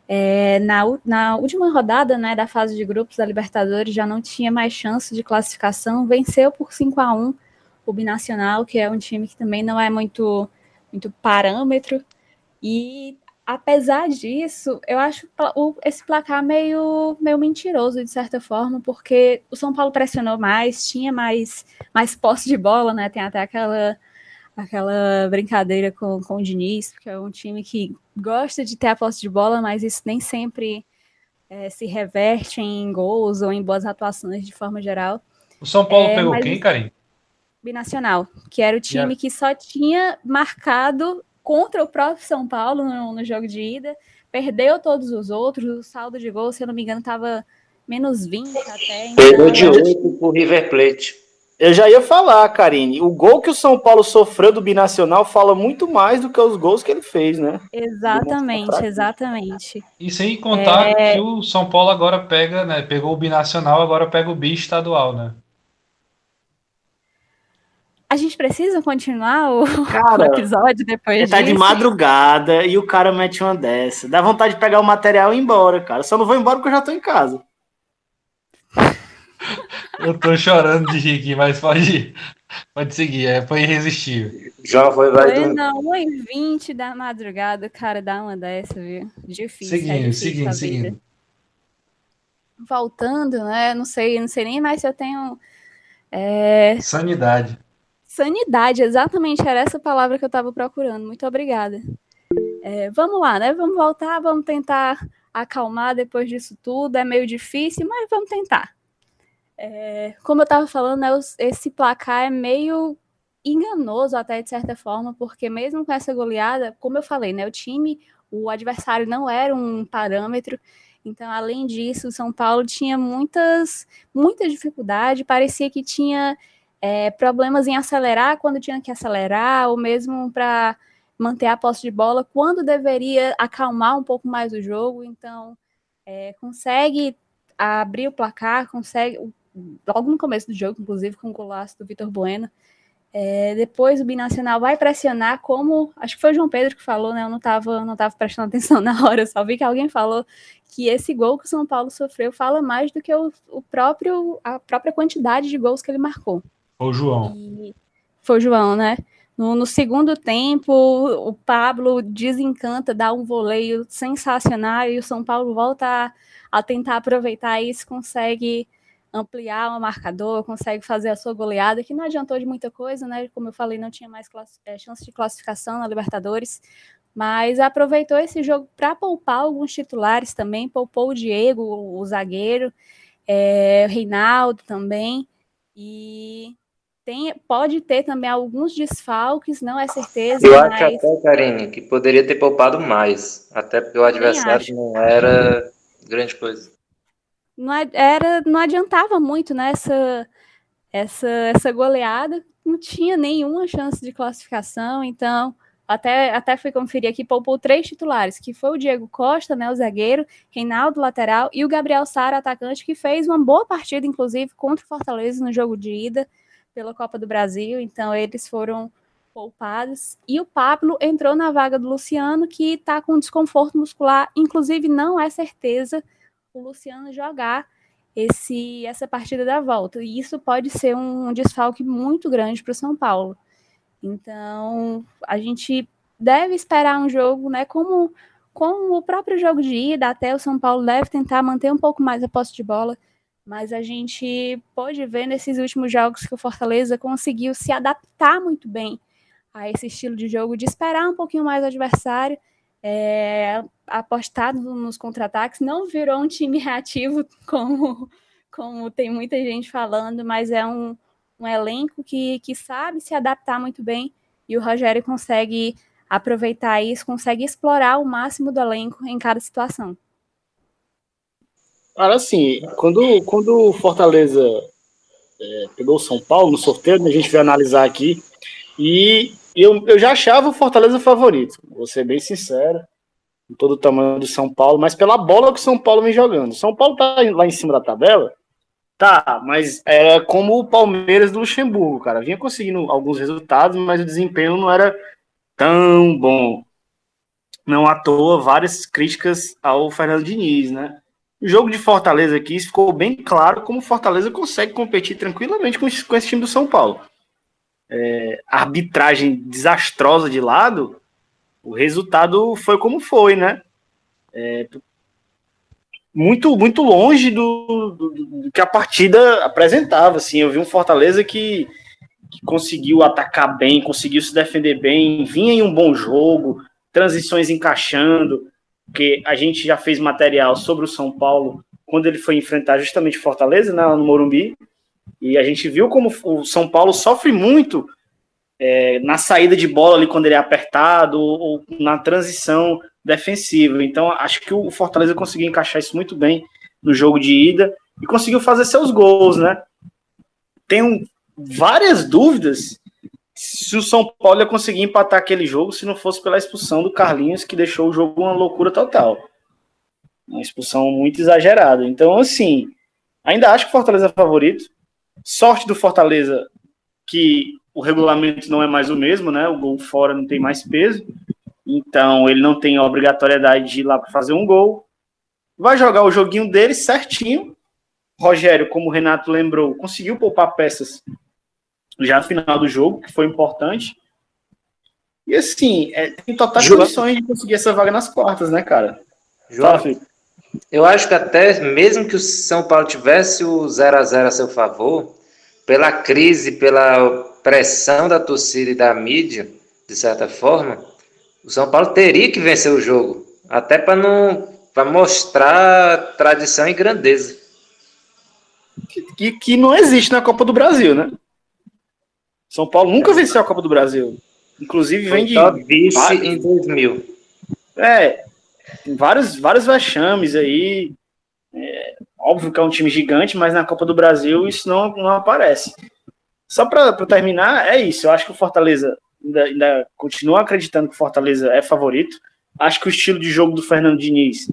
é, na, na última rodada né, da fase de grupos da Libertadores, já não tinha mais chance de classificação, venceu por 5 a 1 o Binacional, que é um time que também não é muito, muito parâmetro. E apesar disso, eu acho esse placar meio, meio mentiroso, de certa forma, porque o São Paulo pressionou mais, tinha mais, mais posse de bola, né? Tem até aquela, aquela brincadeira com, com o Diniz, porque é um time que gosta de ter a posse de bola, mas isso nem sempre é, se reverte em gols ou em boas atuações de forma geral. O São Paulo é, pegou quem, Karim? Binacional, que era o time yeah. que só tinha marcado contra o próprio São Paulo no, no, jogo de ida, perdeu todos os outros, o saldo de gol, se eu não me engano, estava menos 20 até. Então... Perdeu de 8 pro River Plate. Eu já ia falar, Karine, o gol que o São Paulo sofreu do Binacional fala muito mais do que os gols que ele fez, né? Exatamente, exatamente. E sem contar é... que o São Paulo agora pega, né? Pegou o Binacional, agora pega o bi estadual, né? A gente precisa continuar o, cara, o episódio depois disso? Tá de madrugada e o cara mete uma dessa. Dá vontade de pegar o material e ir embora, cara. Só não vou embora porque eu já tô em casa. Eu tô chorando de rir aqui, mas pode, pode seguir. É, foi irresistível. Já foi, vai. Foi, não, 1h20 da madrugada, cara, dá uma dessa, viu? Difícil. Seguindo, é difícil seguindo, seguindo. Voltando, né? Não sei, não sei nem mais se eu tenho. É... Sanidade. Sanidade, exatamente, era essa palavra que eu estava procurando. Muito obrigada. É, vamos lá, né? Vamos voltar, vamos tentar acalmar depois disso tudo. É meio difícil, mas vamos tentar. É, como eu estava falando, né, esse placar é meio enganoso até de certa forma, porque mesmo com essa goleada, como eu falei, né, o time, o adversário não era um parâmetro. Então, além disso, o São Paulo tinha muitas, muita dificuldade, parecia que tinha é, problemas em acelerar quando tinha que acelerar, ou mesmo para manter a posse de bola, quando deveria acalmar um pouco mais o jogo. Então, é, consegue abrir o placar, consegue, logo no começo do jogo, inclusive com o golaço do Vitor Bueno. É, depois o Binacional vai pressionar, como acho que foi o João Pedro que falou, né? Eu não estava não tava prestando atenção na hora, eu só vi que alguém falou que esse gol que o São Paulo sofreu fala mais do que o, o próprio a própria quantidade de gols que ele marcou. Foi o João. E foi o João, né? No, no, segundo tempo, o Pablo desencanta, dá um voleio sensacional e o São Paulo volta a, a tentar aproveitar isso, consegue ampliar o marcador, consegue fazer a sua goleada, que não adiantou de muita coisa, né? Como eu falei, não tinha mais é, chance de classificação na Libertadores, mas aproveitou esse jogo para poupar alguns titulares também, poupou o Diego, o zagueiro, é, o Reinaldo também, e tem, pode ter também alguns desfalques, não é certeza. Eu mas... acho até, Karine, que poderia ter poupado mais, até porque o adversário não era grande coisa. Não, era, não adiantava muito nessa né, essa, essa goleada, não tinha nenhuma chance de classificação, então até, até fui conferir aqui, poupou três titulares, que foi o Diego Costa, né, o zagueiro, Reinaldo, lateral, e o Gabriel Sara, atacante, que fez uma boa partida, inclusive, contra o Fortaleza no jogo de ida pela Copa do Brasil, então eles foram poupados. E o Pablo entrou na vaga do Luciano, que está com desconforto muscular, inclusive não é certeza o Luciano jogar esse essa partida da volta. E isso pode ser um desfalque muito grande para o São Paulo. Então, a gente deve esperar um jogo, né, como como o próprio jogo de ida, até o São Paulo deve tentar manter um pouco mais a posse de bola, mas a gente pode ver nesses últimos jogos que o Fortaleza conseguiu se adaptar muito bem a esse estilo de jogo, de esperar um pouquinho mais o adversário, é, apostar nos contra-ataques, não virou um time reativo, como, como tem muita gente falando, mas é um, um elenco que, que sabe se adaptar muito bem e o Rogério consegue aproveitar isso, consegue explorar o máximo do elenco em cada situação. Cara, assim, quando, quando o Fortaleza é, pegou o São Paulo no sorteio, né, a gente vai analisar aqui, e eu, eu já achava o Fortaleza favorito, vou ser bem sincero, com todo o tamanho do São Paulo, mas pela bola que o São Paulo vem jogando. São Paulo tá lá em cima da tabela, tá, mas era como o Palmeiras do Luxemburgo, cara, vinha conseguindo alguns resultados, mas o desempenho não era tão bom. Não à toa, várias críticas ao Fernando Diniz, né? O jogo de Fortaleza aqui ficou bem claro como Fortaleza consegue competir tranquilamente com esse, com esse time do São Paulo. É, arbitragem desastrosa de lado, o resultado foi como foi, né? É, muito muito longe do, do, do, que a partida apresentava. Assim, eu vi um Fortaleza que, que, conseguiu atacar bem, conseguiu se defender bem, vinha em um bom jogo, transições encaixando. Porque a gente já fez material sobre o São Paulo quando ele foi enfrentar justamente Fortaleza, né, no Morumbi, e a gente viu como o São Paulo sofre muito é, na saída de bola ali quando ele é apertado ou, ou na transição defensiva. Então, acho que o Fortaleza conseguiu encaixar isso muito bem no jogo de ida e conseguiu fazer seus gols, né? Tenho várias dúvidas se o São Paulo ia conseguir empatar aquele jogo se não fosse pela expulsão do Carlinhos, que deixou o jogo uma loucura total. Uma expulsão muito exagerada. Então, assim, ainda acho que o Fortaleza é favorito. Sorte do Fortaleza que o regulamento não é mais o mesmo, né? O gol fora não tem mais peso. Então, ele não tem a obrigatoriedade de ir lá para fazer um gol. Vai jogar o joguinho dele certinho. Rogério, como o Renato lembrou, conseguiu poupar peças já no final do jogo, que foi importante. E assim, é, tem totais João... condições de conseguir essa vaga nas quartas, né, cara? Fala, eu acho que até mesmo que o São Paulo tivesse o 0 a 0 a seu favor, pela crise, pela pressão da torcida e da mídia, de certa forma, o São Paulo teria que vencer o jogo, até para não para mostrar tradição e grandeza. Que, que não existe na Copa do Brasil, né? São Paulo nunca venceu a Copa do Brasil. Inclusive vem de. vice vários, em 2000. É, vários, vários vexames aí. É, óbvio que é um time gigante, mas na Copa do Brasil isso não, não aparece. Só para terminar, é isso. Eu acho que o Fortaleza ainda, ainda continua acreditando que o Fortaleza é favorito. Acho que o estilo de jogo do Fernando Diniz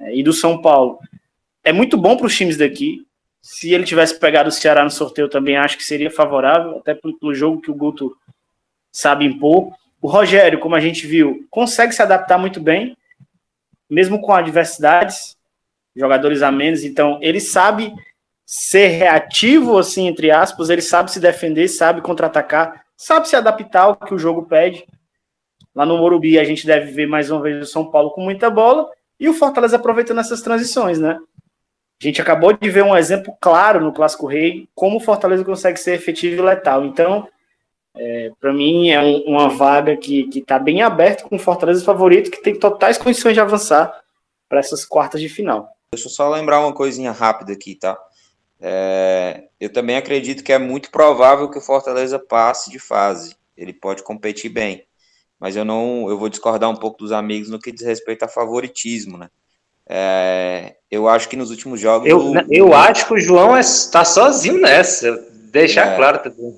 é, e do São Paulo é muito bom para os times daqui. Se ele tivesse pegado o Ceará no sorteio, também acho que seria favorável, até pelo jogo que o Guto sabe impor. O Rogério, como a gente viu, consegue se adaptar muito bem, mesmo com adversidades, jogadores a menos, então ele sabe ser reativo, assim, entre aspas, ele sabe se defender, sabe contra-atacar, sabe se adaptar ao que o jogo pede. Lá no Morumbi a gente deve ver mais uma vez o São Paulo com muita bola e o Fortaleza aproveitando essas transições, né? A gente acabou de ver um exemplo claro no Clássico Rei, como o Fortaleza consegue ser efetivo e letal. Então, é, para mim, é um, uma vaga que está bem aberta com o Fortaleza favorito, que tem totais condições de avançar para essas quartas de final. Deixa eu só lembrar uma coisinha rápida aqui, tá? É, eu também acredito que é muito provável que o Fortaleza passe de fase. Ele pode competir bem. Mas eu não, eu vou discordar um pouco dos amigos no que diz respeito a favoritismo, né? É, eu acho que nos últimos jogos. Eu, eu acho que o João está é, sozinho nessa, deixar é, claro também.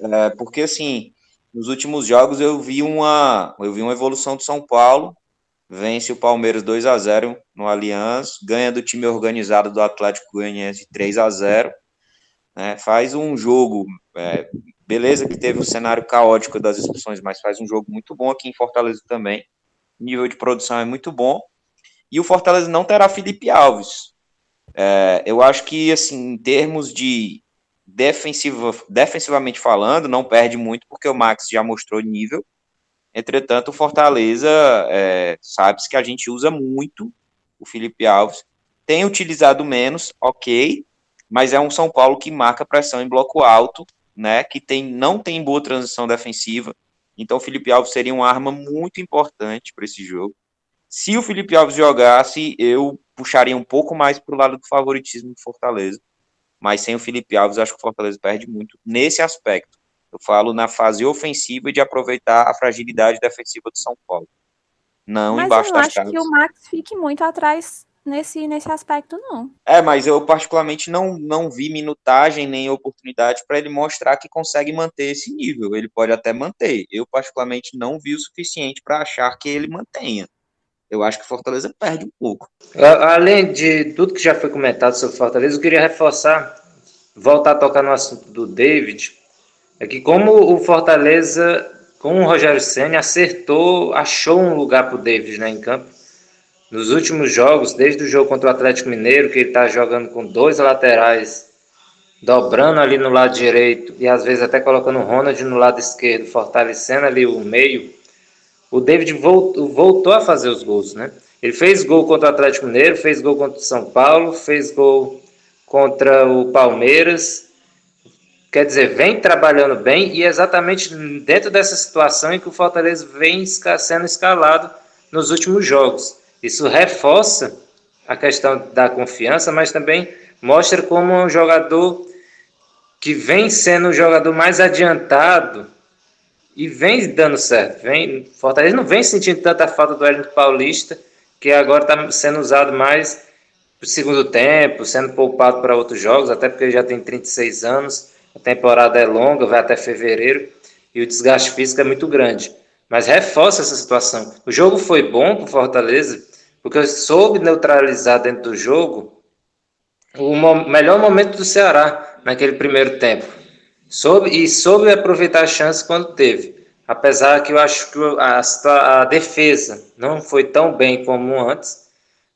É, porque assim, nos últimos jogos eu vi uma, eu vi uma evolução do São Paulo, vence o Palmeiras 2 a 0 no Allianz, ganha do time organizado do Atlético Goianiense 3 a 0 né, faz um jogo, é, beleza que teve o um cenário caótico das expulsões, mas faz um jogo muito bom aqui em Fortaleza também, o nível de produção é muito bom, e o Fortaleza não terá Felipe Alves. É, eu acho que, assim, em termos de defensiva, defensivamente falando, não perde muito, porque o Max já mostrou nível. Entretanto, o Fortaleza é, sabe-se que a gente usa muito o Felipe Alves. Tem utilizado menos, ok, mas é um São Paulo que marca pressão em bloco alto, né? Que tem, não tem boa transição defensiva. Então, o Felipe Alves seria uma arma muito importante para esse jogo. Se o Felipe Alves jogasse, eu puxaria um pouco mais para o lado do favoritismo do Fortaleza. Mas sem o Felipe Alves, acho que o Fortaleza perde muito nesse aspecto. Eu falo na fase ofensiva e de aproveitar a fragilidade defensiva do São Paulo. Não mas embaixo das casas. Mas eu acho que o Max fique muito atrás nesse, nesse aspecto, não. É, mas eu particularmente não, não vi minutagem nem oportunidade para ele mostrar que consegue manter esse nível. Ele pode até manter. Eu, particularmente, não vi o suficiente para achar que ele mantenha eu acho que Fortaleza perde um pouco. Além de tudo que já foi comentado sobre Fortaleza, eu queria reforçar, voltar a tocar no assunto do David, é que como o Fortaleza, com o Rogério Senna, acertou, achou um lugar para o David né, em campo. Nos últimos jogos, desde o jogo contra o Atlético Mineiro, que ele está jogando com dois laterais, dobrando ali no lado direito e às vezes até colocando o Ronald no lado esquerdo, fortalecendo ali o meio o David voltou, a fazer os gols, né? Ele fez gol contra o Atlético Mineiro, fez gol contra o São Paulo, fez gol contra o Palmeiras. Quer dizer, vem trabalhando bem e é exatamente dentro dessa situação em que o Fortaleza vem sendo escalado nos últimos jogos. Isso reforça a questão da confiança, mas também mostra como um jogador que vem sendo o jogador mais adiantado e vem dando certo. Vem, Fortaleza não vem sentindo tanta falta do Wellington Paulista, que agora está sendo usado mais para o segundo tempo, sendo poupado para outros jogos, até porque ele já tem 36 anos, a temporada é longa, vai até fevereiro, e o desgaste físico é muito grande. Mas reforça essa situação. O jogo foi bom para Fortaleza, porque soube neutralizar dentro do jogo o melhor momento do Ceará naquele primeiro tempo. Soube, e soube aproveitar a chance quando teve. Apesar que eu acho que a, a defesa não foi tão bem como antes,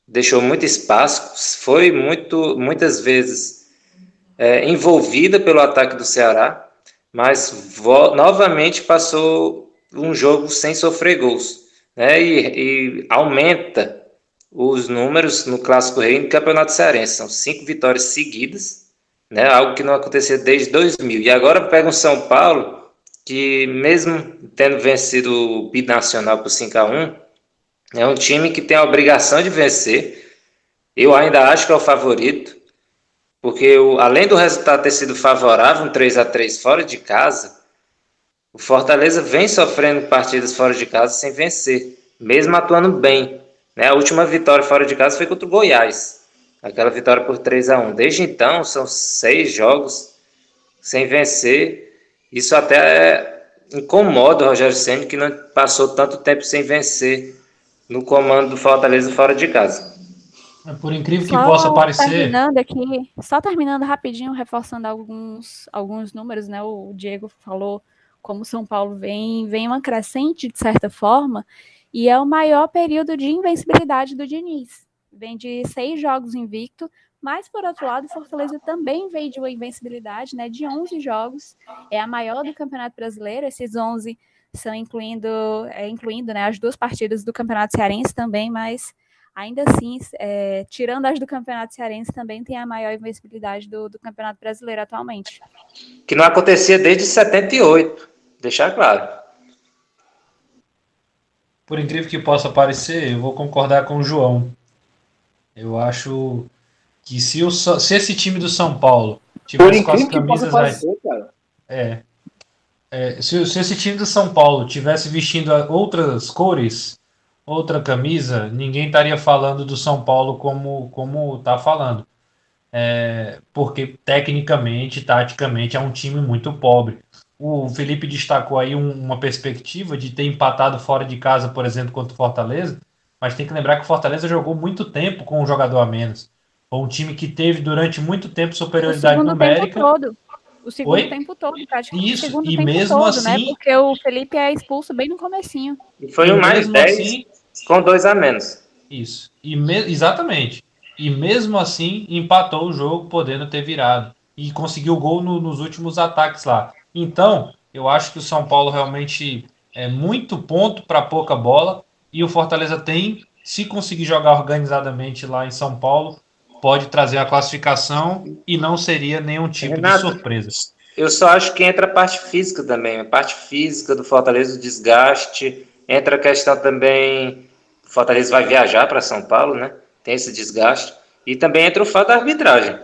deixou muito espaço, foi muito, muitas vezes é, envolvida pelo ataque do Ceará, mas novamente passou um jogo sem sofrer gols. Né, e, e aumenta os números no Clássico Rei no Campeonato Cearense. São cinco vitórias seguidas, né? algo que não acontecia desde 2000. E agora pega o São Paulo, que mesmo tendo vencido o Binacional por 5 a 1 é um time que tem a obrigação de vencer. Eu ainda acho que é o favorito, porque o, além do resultado ter sido favorável, um 3 a 3 fora de casa, o Fortaleza vem sofrendo partidas fora de casa sem vencer, mesmo atuando bem. Né? A última vitória fora de casa foi contra o Goiás. Aquela vitória por 3 a 1 Desde então, são seis jogos sem vencer. Isso até incomoda o Rogério Senna, que não passou tanto tempo sem vencer no comando do Fortaleza fora de casa. É, por incrível que só possa parecer. Terminando aqui, só terminando rapidinho, reforçando alguns, alguns números, né? O Diego falou como São Paulo vem, vem uma crescente, de certa forma, e é o maior período de invencibilidade do Diniz. Vem de seis jogos invicto, mas, por outro lado, o Fortaleza também veio de uma invencibilidade né, de 11 jogos. É a maior do Campeonato Brasileiro. Esses 11 são incluindo, é, incluindo né, as duas partidas do Campeonato Cearense também, mas ainda assim, é, tirando as do Campeonato Cearense, também tem a maior invencibilidade do, do Campeonato Brasileiro atualmente. Que não acontecia desde 78, deixar claro. Por incrível que possa parecer, eu vou concordar com o João. Eu acho que se, o, se esse time do São Paulo tivesse com as camisas. Parecer, é, é, se, se esse time do São Paulo tivesse vestindo outras cores, outra camisa, ninguém estaria falando do São Paulo como como tá falando. É, porque tecnicamente, taticamente, é um time muito pobre. O Felipe destacou aí um, uma perspectiva de ter empatado fora de casa, por exemplo, contra o Fortaleza, mas tem que lembrar que o Fortaleza jogou muito tempo com um jogador a menos. Foi um time que teve durante muito tempo superioridade o numérica. Tempo todo. O segundo Oi? tempo todo, praticamente. Isso, segundo e mesmo todo, né? assim. Né? Porque o Felipe é expulso bem no comecinho. E foi um mais 10 assim, com dois a menos. Isso. E me... Exatamente. E mesmo assim empatou o jogo, podendo ter virado. E conseguiu gol no, nos últimos ataques lá. Então, eu acho que o São Paulo realmente é muito ponto para pouca bola e o Fortaleza tem, se conseguir jogar organizadamente lá em São Paulo, pode trazer a classificação e não seria nenhum tipo Renato, de surpresa. Eu só acho que entra a parte física também, a parte física do Fortaleza, o desgaste, entra a questão também, o Fortaleza vai viajar para São Paulo, né? Tem esse desgaste. E também entra o fato da arbitragem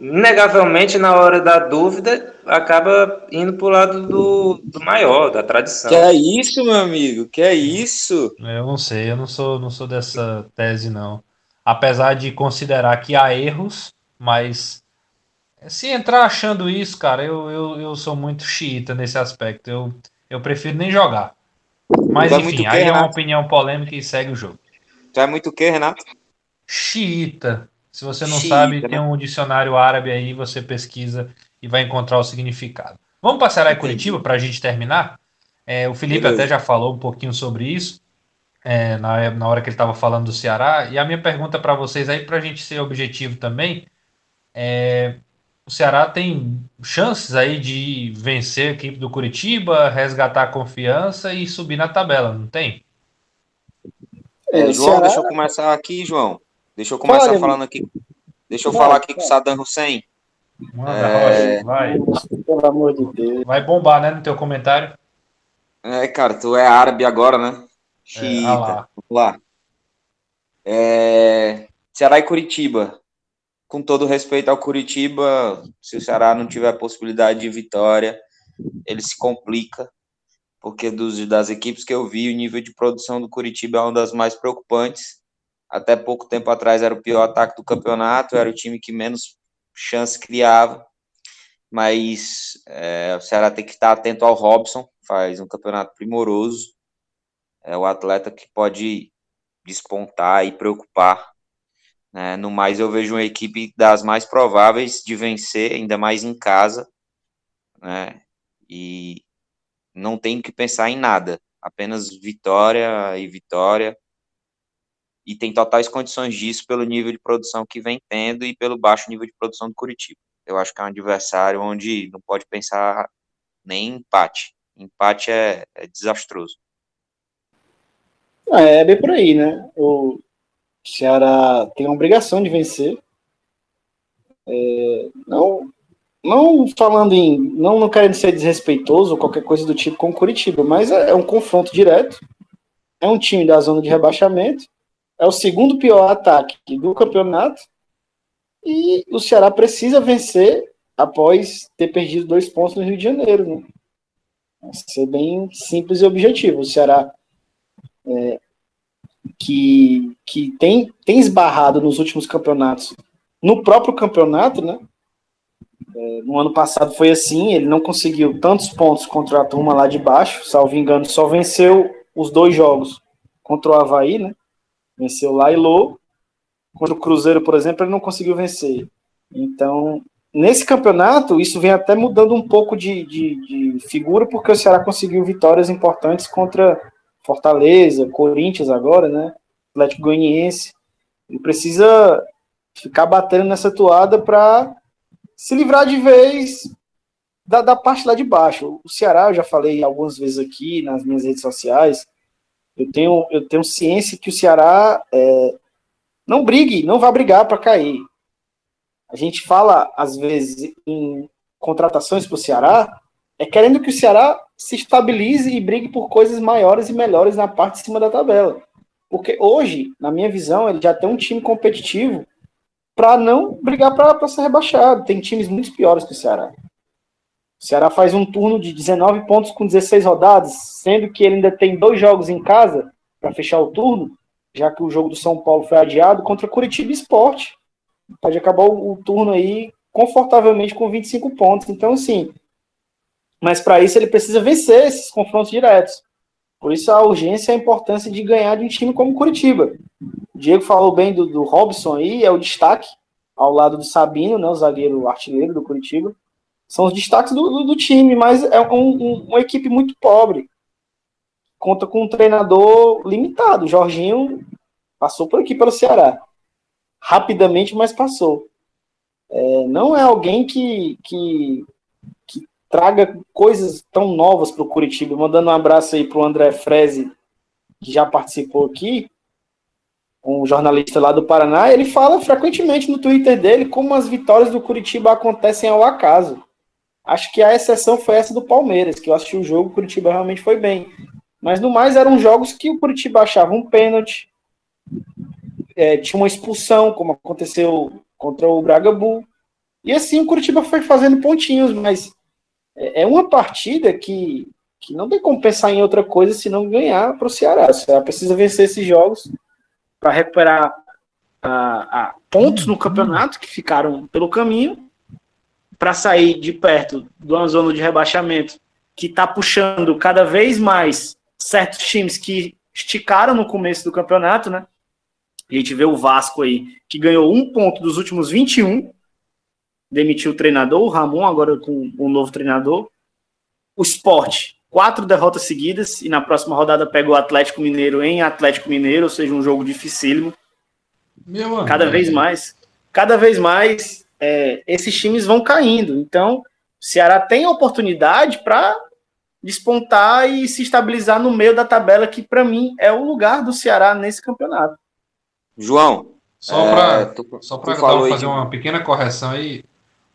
inegavelmente, na hora da dúvida, acaba indo para o lado do, do maior, da tradição. Que é isso, meu amigo? Que é isso? Eu não sei, eu não sou, não sou dessa tese, não. Apesar de considerar que há erros, mas se entrar achando isso, cara, eu, eu, eu sou muito xiita nesse aspecto. Eu, eu prefiro nem jogar. Mas então, enfim, aí é uma opinião polêmica e segue o jogo. Já é muito o que, Renato? Xiita. Se você não sabe, né? tem um dicionário árabe aí, você pesquisa e vai encontrar o significado. Vamos passar aí Curitiba para a gente terminar? É, o Felipe Beleza. até já falou um pouquinho sobre isso é, na, na hora que ele estava falando do Ceará. E a minha pergunta para vocês aí, para a gente ser objetivo também, é, o Ceará tem chances aí de vencer a equipe do Curitiba, resgatar a confiança e subir na tabela, não tem? É, João, Ceará... deixa eu começar aqui, João. Deixa eu começar Fala, falando aqui. Deixa eu falar aqui com o Saddam Hussein. Manda, é... vai. Pelo amor de Deus. Vai bombar, né, no teu comentário. É, cara, tu é árabe agora, né? Xiita. É, lá. Vamos lá. É... Ceará e Curitiba com todo respeito ao Curitiba, se o Ceará não tiver possibilidade de vitória, ele se complica, porque dos, das equipes que eu vi, o nível de produção do Curitiba é uma das mais preocupantes. Até pouco tempo atrás era o pior ataque do campeonato, era o time que menos chance criava, mas é, o Ceará tem que estar atento ao Robson, faz um campeonato primoroso, é o atleta que pode despontar e preocupar né? No mais, eu vejo uma equipe das mais prováveis de vencer, ainda mais em casa, né? E não tem que pensar em nada, apenas vitória e vitória. E tem totais condições disso pelo nível de produção que vem tendo e pelo baixo nível de produção do Curitiba. Eu acho que é um adversário onde não pode pensar nem empate. Empate é, é desastroso. É, é bem por aí, né? O Ceará tem a obrigação de vencer. É, não, não falando em. Não, não querendo ser desrespeitoso ou qualquer coisa do tipo com o Curitiba, mas é, é um confronto direto. É um time da zona de rebaixamento. É o segundo pior ataque do campeonato. E o Ceará precisa vencer após ter perdido dois pontos no Rio de Janeiro. Né? Vai ser bem simples e objetivo. O Ceará é, que, que tem, tem esbarrado nos últimos campeonatos, no próprio campeonato, né? É, no ano passado foi assim, ele não conseguiu tantos pontos contra a turma lá de baixo, salvo engano, só venceu os dois jogos contra o Havaí, né? Venceu lá e Lô. Contra o Cruzeiro, por exemplo, ele não conseguiu vencer. Então, nesse campeonato, isso vem até mudando um pouco de, de, de figura, porque o Ceará conseguiu vitórias importantes contra Fortaleza, Corinthians agora, né? Atlético Goianiense. Ele precisa ficar batendo nessa toada para se livrar de vez da, da, parte lá de baixo. O Ceará, eu já falei algumas vezes aqui nas minhas redes sociais, eu tenho, eu tenho ciência que o Ceará é, não brigue, não vai brigar para cair. A gente fala, às vezes, em contratações para o Ceará, é querendo que o Ceará se estabilize e brigue por coisas maiores e melhores na parte de cima da tabela. Porque hoje, na minha visão, ele já tem um time competitivo para não brigar para ser rebaixado. Tem times muito piores que o Ceará. O Ceará faz um turno de 19 pontos com 16 rodadas, sendo que ele ainda tem dois jogos em casa para fechar o turno, já que o jogo do São Paulo foi adiado contra Curitiba Esporte. Pode acabar o, turno aí confortavelmente com 25 pontos. Então, assim, mas para isso ele precisa vencer esses confrontos diretos. Por isso a urgência e a importância de ganhar de um time como Curitiba. O Diego falou bem do, do Robson aí, é o destaque, ao lado do Sabino, né, o zagueiro artilheiro do Curitiba. São os destaques do, do, do time, mas é um, um, uma equipe muito pobre. Conta com um treinador limitado. Jorginho passou por aqui pelo Ceará. Rapidamente, mas passou. É, não é alguém que, que traga coisas tão novas para o Curitiba. Mandando um abraço aí para o André Freze, que já participou aqui, um jornalista lá do Paraná. Ele fala frequentemente no Twitter dele como as vitórias do Curitiba acontecem ao acaso. Acho que a exceção foi essa do Palmeiras, que eu assisti o jogo, o Curitiba realmente foi bem. Mas no mais eram jogos que o Curitiba achava um pênalti, é, tinha uma expulsão, como aconteceu contra o Braga Bull. E assim o Curitiba foi fazendo pontinhos, mas é, é uma partida que, que não tem como pensar em outra coisa senão ganhar para o Ceará. O Ceará precisa vencer esses jogos para recuperar a, pontos no campeonato que ficaram pelo caminho, para sair de perto de uma zona de rebaixamento que está puxando cada vez mais certos times que esticaram no começo do campeonato, né? A gente vê o Vasco aí, que ganhou um ponto dos últimos 21, demitiu o treinador, o Ramon, agora com um novo treinador. O esporte, quatro derrotas seguidas, e na próxima rodada pega o Atlético Mineiro em Atlético Mineiro, ou seja, um jogo dificílimo. Meu cada vez mais, cada vez mais é, esses times vão caindo. Então, o Ceará tem oportunidade para despontar e se estabilizar no meio da tabela, que para mim é o lugar do Ceará nesse campeonato. João. Só para é, fazer uma pequena correção aí,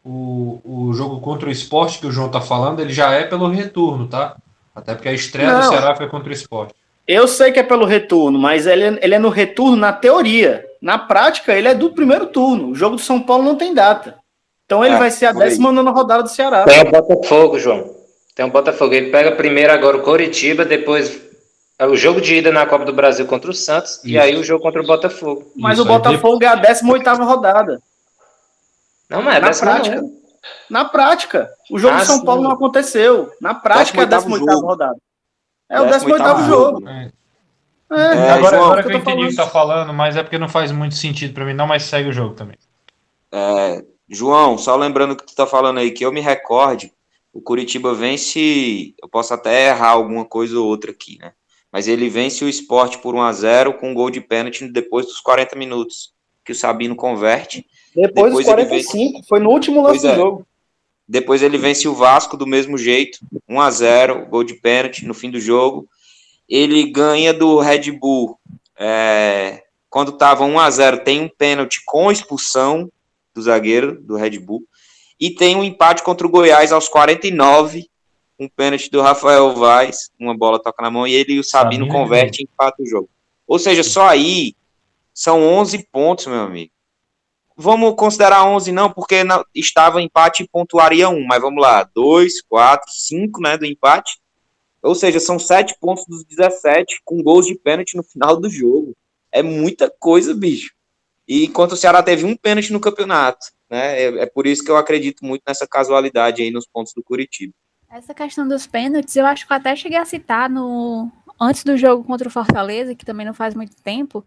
o, o jogo contra o esporte que o João tá falando, ele já é pelo retorno, tá? Até porque a estreia Não. do Ceará foi contra o esporte. Eu sei que é pelo retorno, mas ele, é, ele é no retorno na teoria. Na prática, ele é do primeiro turno. O jogo do São Paulo não tem data. Então ele é, vai ser a 19 rodada do Ceará. Tem o Botafogo, João. Tem o Botafogo. Ele pega primeiro agora o Coritiba, depois é o jogo de ida na Copa do Brasil contra o Santos Isso. e aí o jogo contra o Botafogo. Mas Isso, o Botafogo é a 18 rodada. Não, não é na prática. Não. Na prática. O jogo ah, de São sim. Paulo não aconteceu. Na prática é a 18 rodada. É o 18 jogo. jogo. É. É, é, agora, João, agora que eu, eu entendi o que tá falando, mas é porque não faz muito sentido para mim, não, mas segue o jogo também. É, João, só lembrando que tu tá falando aí, que eu me recorde, o Curitiba vence, eu posso até errar alguma coisa ou outra aqui, né? Mas ele vence o esporte por 1 a 0 com um gol de pênalti depois dos 40 minutos, que o Sabino converte. Depois, depois dos 45, vence... foi no último lance do é. jogo. Depois ele vence o Vasco do mesmo jeito, 1 a 0 gol de pênalti no fim do jogo. Ele ganha do Red Bull. É, quando estava 1 a 0 tem um pênalti com expulsão do zagueiro do Red Bull. E tem um empate contra o Goiás aos 49, um pênalti do Rafael Vaz, uma bola toca na mão, e ele e o Sabino, Sabino converte e empata o jogo. Ou seja, só aí são 11 pontos, meu amigo vamos considerar 11 não, porque não, estava empate e pontuaria um, mas vamos lá, 2, 4, 5, né, do empate, ou seja, são 7 pontos dos 17, com gols de pênalti no final do jogo, é muita coisa, bicho, e enquanto o Ceará teve um pênalti no campeonato, né, é, é por isso que eu acredito muito nessa casualidade aí nos pontos do Curitiba. Essa questão dos pênaltis, eu acho que eu até cheguei a citar no antes do jogo contra o Fortaleza, que também não faz muito tempo,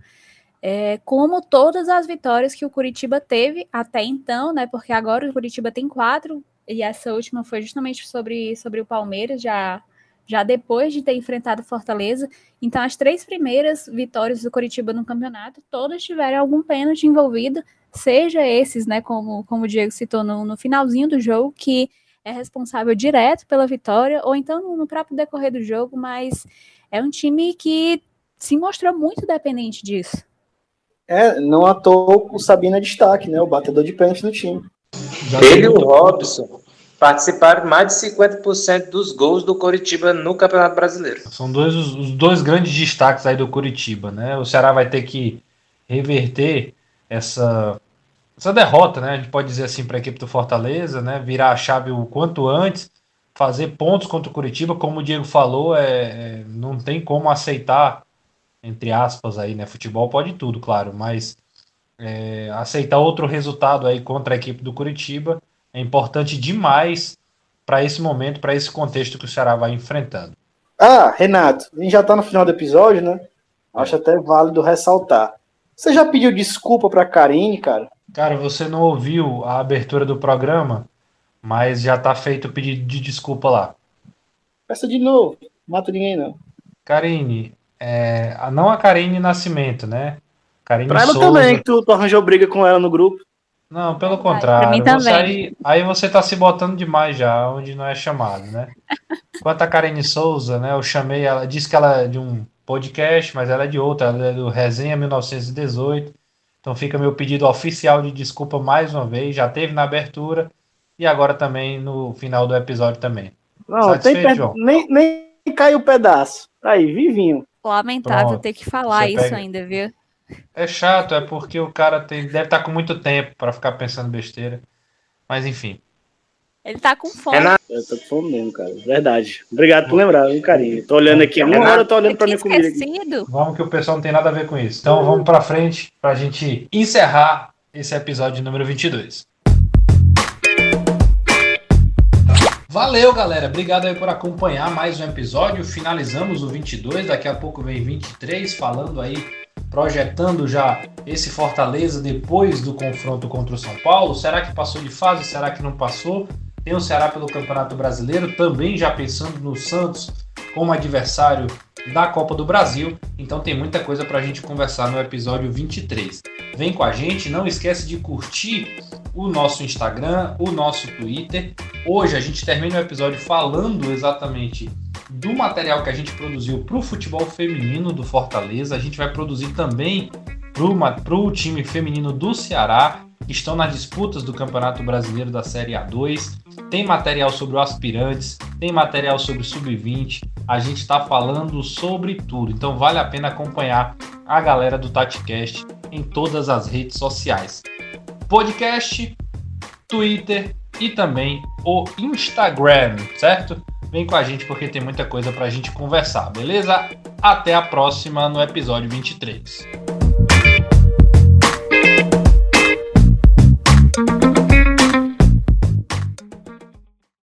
é, como todas as vitórias que o Curitiba teve até então, né? Porque agora o Curitiba tem quatro, e essa última foi justamente sobre, sobre o Palmeiras, já, já depois de ter enfrentado Fortaleza. Então, as três primeiras vitórias do Curitiba no campeonato, todas tiveram algum pênalti envolvido, seja esses, né? Como, como o Diego citou no, no finalzinho do jogo, que é responsável direto pela vitória, ou então no, no próprio decorrer do jogo, mas é um time que se mostrou muito dependente disso. É, não à toa o Sabino é destaque, né? O batedor de pênalti do time. Ele e o Robson participaram mais de 50% dos gols do Curitiba no Campeonato Brasileiro. São dois, os dois grandes destaques aí do Curitiba, né? O Ceará vai ter que reverter essa, essa derrota, né? A gente pode dizer assim para a equipe do Fortaleza, né? Virar a chave o quanto antes, fazer pontos contra o Curitiba, como o Diego falou, é, é não tem como aceitar entre aspas aí, né? Futebol pode tudo, claro, mas é, aceitar outro resultado aí contra a equipe do Curitiba é importante demais para esse momento, para esse contexto que o Ceará vai enfrentando. Ah, Renato, a gente já está no final do episódio, né? Acho até válido ressaltar. Você já pediu desculpa para Karine, cara? Cara, você não ouviu a abertura do programa, mas já tá feito o pedido de desculpa lá. Peça de novo, mata ninguém não. Karine, é, não a Karine Nascimento, né? Karine pra ela Souza. também, que tu, tu, arranjou briga com ela no grupo. Não, pelo contrário. Mim também. Aí, aí você tá se botando demais já, onde não é chamado, né? Quanto a Karine Souza, né? Eu chamei ela, disse que ela é de um podcast, mas ela é de outra, ela é do Resenha 1918. Então fica meu pedido oficial de desculpa mais uma vez. Já teve na abertura e agora também no final do episódio também. Não, Satisfeito, João? Nem, nem caiu o pedaço. Aí, vivinho. Lamentável Pronto. ter que falar Você isso pega... ainda, viu? É chato, é porque o cara tem, deve estar tá com muito tempo para ficar pensando besteira. Mas enfim. Ele tá com fome. Eu tô com fome mesmo, cara. Verdade. Obrigado por lembrar, um carinho. Tô olhando aqui, uma hora eu tô olhando pra minha comida aqui. Vamos que o pessoal não tem nada a ver com isso. Então vamos pra frente pra gente encerrar esse episódio número 22. Valeu, galera. Obrigado aí por acompanhar mais um episódio. Finalizamos o 22, daqui a pouco vem 23, falando aí, projetando já esse Fortaleza depois do confronto contra o São Paulo. Será que passou de fase? Será que não passou? Tem o Ceará pelo Campeonato Brasileiro, também já pensando no Santos como adversário da Copa do Brasil. Então tem muita coisa para a gente conversar no episódio 23. Vem com a gente, não esquece de curtir o nosso Instagram, o nosso Twitter. Hoje a gente termina o episódio falando exatamente do material que a gente produziu para o futebol feminino do Fortaleza. A gente vai produzir também para o time feminino do Ceará, que estão nas disputas do Campeonato Brasileiro da Série A2. Tem material sobre o aspirantes, tem material sobre o sub-20. A gente está falando sobre tudo. Então vale a pena acompanhar a galera do TatiCast em todas as redes sociais. Podcast, Twitter e também o Instagram, certo? Vem com a gente porque tem muita coisa para a gente conversar, beleza? Até a próxima no episódio 23.